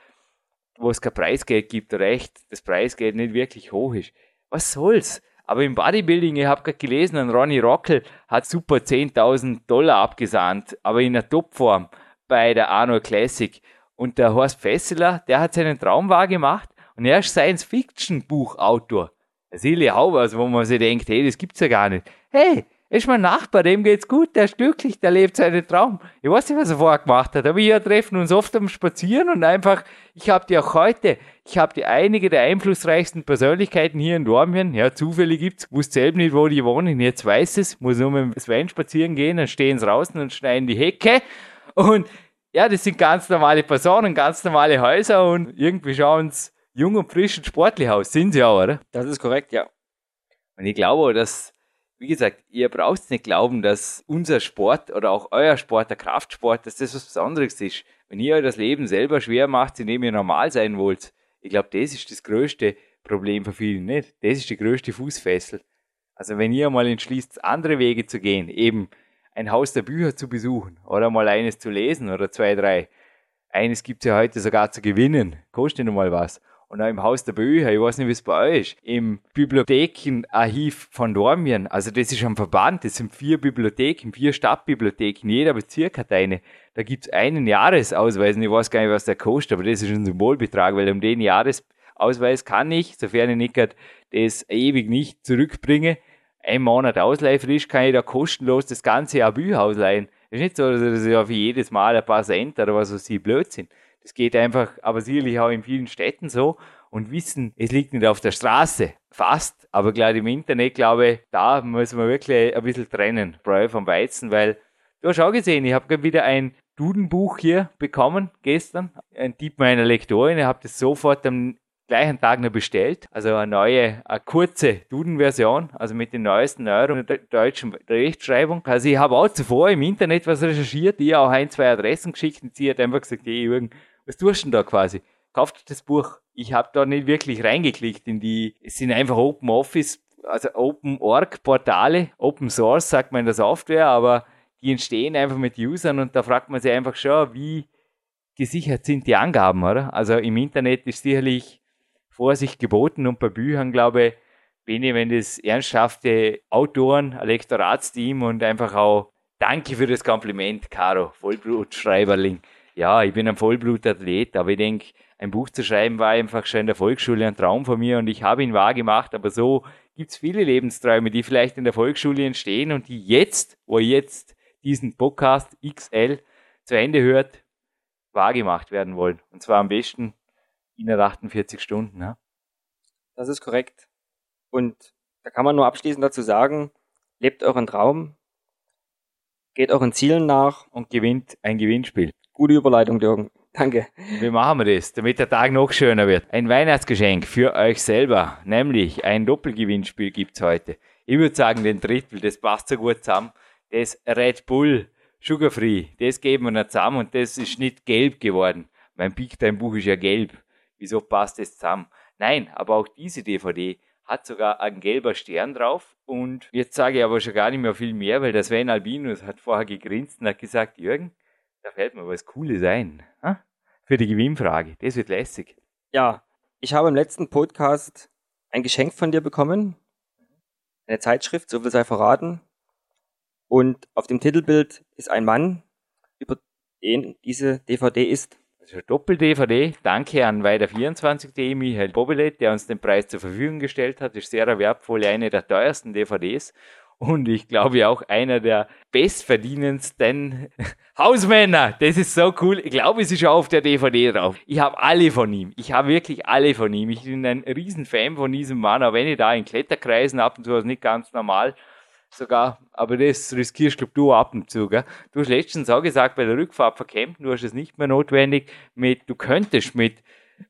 wo es kein Preisgeld gibt, oder echt das Preisgeld nicht wirklich hoch ist. Was soll's? Aber im Bodybuilding, ich habe gerade gelesen, ein Ronny Rockel hat super 10.000 Dollar abgesahnt, aber in der Topform bei der Arnold Classic. Und der Horst Fesseler, der hat seinen Traum wahr gemacht und er ist Science-Fiction-Buchautor. Silly Hauber, also wo man sich denkt, hey, das gibt's ja gar nicht. Hey, ist mein Nachbar, dem geht's gut, der ist glücklich, der lebt seinen Traum. Ich weiß nicht, was er vorher gemacht hat, aber wir treffen uns oft am Spazieren und einfach, ich habe die auch heute, ich habe die einige der einflussreichsten Persönlichkeiten hier in Dormien, ja, Zufälle gibt's, wusste selbst nicht, wo die wohnen, jetzt weiß es, muss nur mit dem Sven spazieren gehen, dann stehen sie draußen und schneiden die Hecke und ja, das sind ganz normale Personen, ganz normale Häuser und irgendwie schauen sie jung und frisch und sportlich aus. Sind sie auch, oder? Das ist korrekt, ja. Und ich glaube dass, wie gesagt, ihr braucht nicht glauben, dass unser Sport oder auch euer Sport, der Kraftsport, dass das was Besonderes ist. Wenn ihr euch das Leben selber schwer macht, indem ihr normal sein wollt, ich glaube, das ist das größte Problem für viele nicht. Das ist die größte Fußfessel. Also wenn ihr mal entschließt, andere Wege zu gehen, eben ein Haus der Bücher zu besuchen oder mal eines zu lesen oder zwei, drei. Eines gibt's ja heute sogar zu gewinnen. Kostet nicht mal was. Und auch im Haus der Bücher, ich weiß nicht, wie es bei euch ist, im Bibliothekenarchiv von Dormien, also das ist ein Verband, das sind vier Bibliotheken, vier Stadtbibliotheken, jeder Bezirk hat eine. Da gibt's einen Jahresausweis, und ich weiß gar nicht, was der kostet, aber das ist ein Symbolbetrag, weil um den Jahresausweis kann ich, sofern ich nicht das ewig nicht zurückbringe, ein Monat ausleihfrisch kann ich da kostenlos das ganze Jahr Bücher ausleihen. Das ist nicht so, dass ich auf jedes Mal ein paar Cent oder was weiß ich Blödsinn. Das geht einfach, aber sicherlich auch in vielen Städten so. Und wissen, es liegt nicht auf der Straße. Fast. Aber gerade im Internet, glaube ich, da müssen wir wirklich ein bisschen trennen. Breu vom Weizen, weil du hast auch gesehen, ich habe gerade wieder ein Dudenbuch hier bekommen gestern. Ein Tipp meiner Lektorin. Ich habe das sofort am gleichen Tag noch bestellt. Also eine neue, eine kurze Duden-Version, also mit den neuesten Neuerungen der deutschen Rechtschreibung. Also ich habe auch zuvor im Internet was recherchiert, ihr auch ein, zwei Adressen geschickt und sie hat einfach gesagt, hey Jürgen, was tust du denn da quasi? Kauft das Buch. Ich habe da nicht wirklich reingeklickt in die, es sind einfach Open Office, also Open Org Portale, Open Source sagt man in der Software, aber die entstehen einfach mit Usern und da fragt man sich einfach schon, wie gesichert sind die Angaben, oder? Also im Internet ist sicherlich Vorsicht geboten und bei Büchern, glaube ich, Bene, wenn das ernsthafte Autoren, ein Lektoratsteam und einfach auch danke für das Kompliment, Caro, Vollblutschreiberling. Ja, ich bin ein Vollblutathlet, aber ich denke, ein Buch zu schreiben war einfach schon in der Volksschule ein Traum von mir und ich habe ihn wahr gemacht, aber so gibt es viele Lebensträume, die vielleicht in der Volksschule entstehen und die jetzt, wo ihr jetzt diesen Podcast XL zu Ende hört, wahrgemacht werden wollen. Und zwar am besten in 48 Stunden. Ja? Das ist korrekt. Und da kann man nur abschließend dazu sagen, lebt euren Traum, geht euren Zielen nach und gewinnt ein Gewinnspiel. Gute Überleitung, Jürgen. Danke. Wie machen wir das, damit der Tag noch schöner wird? Ein Weihnachtsgeschenk für euch selber, nämlich ein Doppelgewinnspiel gibt's heute. Ich würde sagen, den Drittel, das passt so gut zusammen. Das Red Bull Sugar Free, das geben wir noch zusammen und das ist nicht gelb geworden. Mein Big Time Buch ist ja gelb. Wieso passt das zusammen? Nein, aber auch diese DVD hat sogar einen gelber Stern drauf. Und jetzt sage ich aber schon gar nicht mehr viel mehr, weil der Sven Albinus hat vorher gegrinst und hat gesagt, Jürgen, da fällt mir was Cooles ein. Ha? Für die Gewinnfrage. Das wird lässig. Ja, ich habe im letzten Podcast ein Geschenk von dir bekommen. Eine Zeitschrift, so viel sei verraten. Und auf dem Titelbild ist ein Mann, über den diese DVD ist. Also Doppel-DVD. Danke an Weiter24.de, Michael Bobelet, der uns den Preis zur Verfügung gestellt hat. Ist sehr wertvoll, eine der teuersten DVDs. Und ich glaube auch einer der bestverdienendsten Hausmänner. Das ist so cool. Ich glaube, es ist schon auf der DVD drauf. Ich habe alle von ihm. Ich habe wirklich alle von ihm. Ich bin ein Riesenfan von diesem Mann, auch wenn ich da in Kletterkreisen ab und zu ist nicht ganz normal sogar, aber das riskierst glaub, du ab und zu. Gell? Du hast letztens auch gesagt, bei der Rückfahrt verkämpft, du hast es nicht mehr notwendig, mit, du könntest mit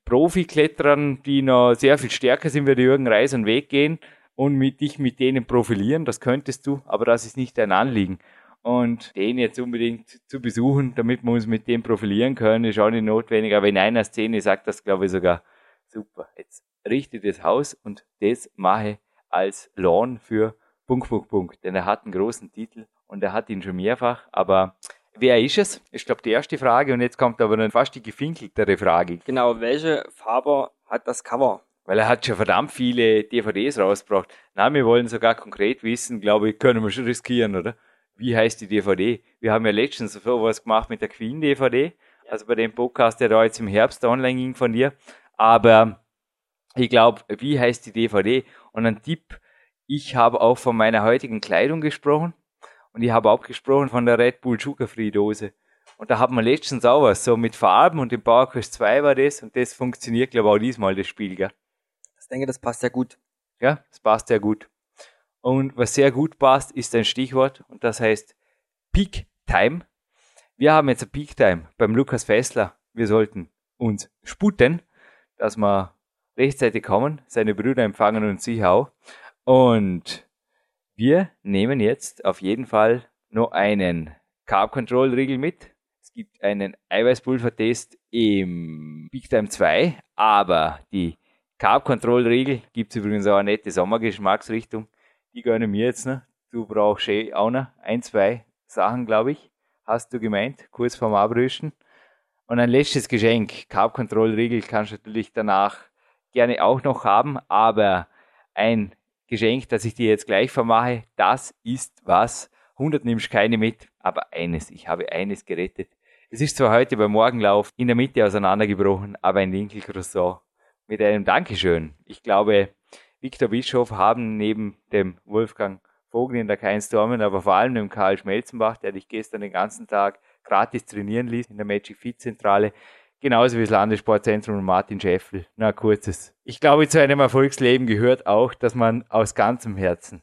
Profikletterern, die noch sehr viel stärker sind wie der Jürgen Reis, einen Weg gehen und mit dich mit denen profilieren, das könntest du, aber das ist nicht dein Anliegen. Und den jetzt unbedingt zu besuchen, damit wir uns mit dem profilieren können, ist auch nicht notwendig. Aber in einer Szene sagt das, glaube ich, sogar super. Jetzt richte das Haus und das mache als Lawn für Punkt, Punkt, Punkt. Denn er hat einen großen Titel und er hat ihn schon mehrfach. Aber wer ist es? Ich glaube, die erste Frage. Und jetzt kommt aber dann fast die gefinkeltere Frage. Genau, welche Farbe hat das Cover? Weil er hat schon verdammt viele DVDs rausgebracht. Na, wir wollen sogar konkret wissen, glaube ich, können wir schon riskieren, oder? Wie heißt die DVD? Wir haben ja letztens so was gemacht mit der Queen DVD. Also bei dem Podcast, der da jetzt im Herbst online ging von dir. Aber ich glaube, wie heißt die DVD? Und ein Tipp, ich habe auch von meiner heutigen Kleidung gesprochen und ich habe auch gesprochen von der Red Bull Sugar Free Dose. Und da hat man letztens auch was, so mit Farben und im Power Quest 2 war das und das funktioniert, glaube ich, auch diesmal, das Spiel, gell? Ich denke, das passt ja gut. Ja, das passt ja gut. Und was sehr gut passt, ist ein Stichwort und das heißt Peak Time. Wir haben jetzt ein Peak Time beim Lukas Fessler. Wir sollten uns sputen, dass wir rechtzeitig kommen, seine Brüder empfangen und sich auch. Und wir nehmen jetzt auf jeden Fall noch einen Carb Control Riegel mit. Es gibt einen Eiweißpulvertest im Big Time 2, aber die Carb Control Riegel gibt es übrigens auch eine nette Sommergeschmacksrichtung. Die gönnen mir jetzt noch. Du brauchst eh auch noch ein, zwei Sachen, glaube ich. Hast du gemeint, kurz vorm Abrüsten. Und ein letztes Geschenk, Carb Control Riegel kannst du natürlich danach gerne auch noch haben, aber ein Geschenk, das ich dir jetzt gleich vermache, das ist was. 100 nimmst keine mit, aber eines, ich habe eines gerettet. Es ist zwar heute beim Morgenlauf in der Mitte auseinandergebrochen, aber ein Winkelcroissant mit einem Dankeschön. Ich glaube, Viktor Bischof haben neben dem Wolfgang Vogel in der Keinstormen, aber vor allem dem Karl Schmelzenbach, der dich gestern den ganzen Tag gratis trainieren ließ in der Magic Fit Zentrale, Genauso wie das Landessportzentrum und Martin Scheffel. Na, kurzes. Ich glaube, zu einem Erfolgsleben gehört auch, dass man aus ganzem Herzen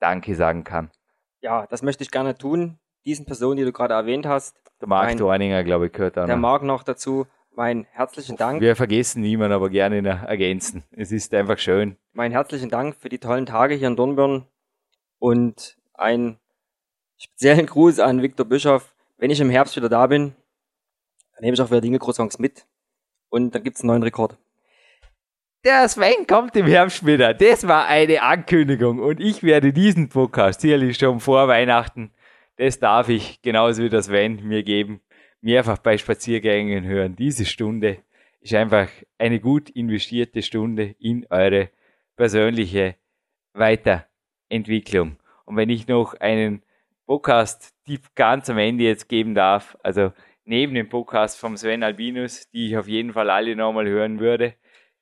Danke sagen kann. Ja, das möchte ich gerne tun. Diesen Personen, die du gerade erwähnt hast. Der Marc mein, Dorninger, glaube ich, gehört auch Der Marc noch dazu. Mein herzlichen Dank. Wir vergessen niemanden, aber gerne ergänzen. Es ist einfach schön. Mein herzlichen Dank für die tollen Tage hier in Dornbirn und einen speziellen Gruß an Viktor Bischof. Wenn ich im Herbst wieder da bin, nehme ich auch wieder Dinge Croissants mit und dann gibt es einen neuen Rekord. Der Sven kommt im Herbst wieder. Das war eine Ankündigung und ich werde diesen Podcast sicherlich schon vor Weihnachten, das darf ich genauso wie das Sven mir geben, mehrfach bei Spaziergängen hören. Diese Stunde ist einfach eine gut investierte Stunde in eure persönliche Weiterentwicklung. Und wenn ich noch einen Podcast-Tipp ganz am Ende jetzt geben darf, also neben dem Podcast vom Sven Albinus, die ich auf jeden Fall alle nochmal hören würde,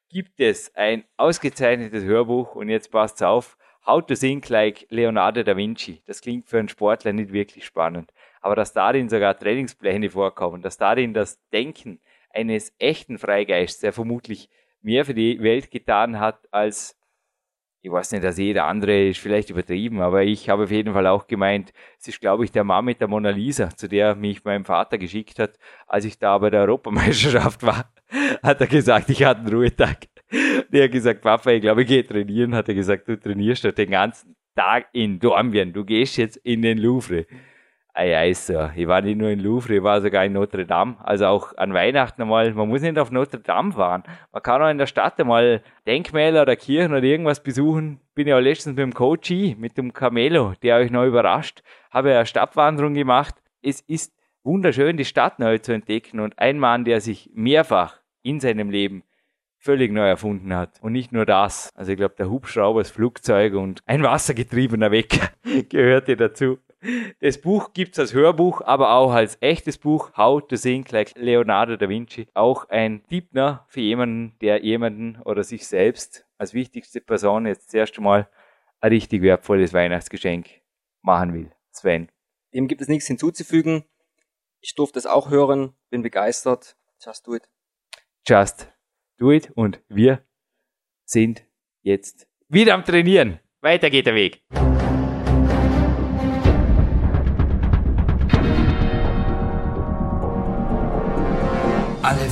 gibt es ein ausgezeichnetes Hörbuch und jetzt passt auf, How to Think Like Leonardo da Vinci. Das klingt für einen Sportler nicht wirklich spannend. Aber dass darin sogar Trainingspläne vorkommen, dass darin das Denken eines echten Freigeists, der vermutlich mehr für die Welt getan hat als ich weiß nicht, dass jeder andere ist vielleicht übertrieben, aber ich habe auf jeden Fall auch gemeint, es ist, glaube ich, der Mann mit der Mona Lisa, zu der mich mein Vater geschickt hat, als ich da bei der Europameisterschaft war, hat er gesagt, ich hatte einen Ruhetag. Der hat gesagt, Papa, ich glaube, ich gehe trainieren, hat er gesagt, du trainierst den ganzen Tag in Dornbirn, du gehst jetzt in den Louvre. Ei, ei, so. Ich war nicht nur in Louvre, ich war sogar in Notre Dame. Also auch an Weihnachten einmal. Man muss nicht auf Notre Dame fahren. Man kann auch in der Stadt einmal Denkmäler oder Kirchen oder irgendwas besuchen. Bin ja letztens mit dem Coach, mit dem Camelo, der euch noch überrascht. Habe eine Stadtwanderung gemacht. Es ist wunderschön, die Stadt neu zu entdecken. Und ein Mann, der sich mehrfach in seinem Leben völlig neu erfunden hat. Und nicht nur das. Also ich glaube, der Hubschrauber, das Flugzeug und ein wassergetriebener Wecker gehörte dazu. Das Buch gibt's als Hörbuch, aber auch als echtes Buch, How to Think Like Leonardo da Vinci. Auch ein ne, für jemanden, der jemanden oder sich selbst als wichtigste Person jetzt das erste Mal ein richtig wertvolles Weihnachtsgeschenk machen will. Sven. Dem gibt es nichts hinzuzufügen. Ich durfte es auch hören, bin begeistert. Just do it. Just do it und wir sind jetzt wieder am Trainieren. Weiter geht der Weg.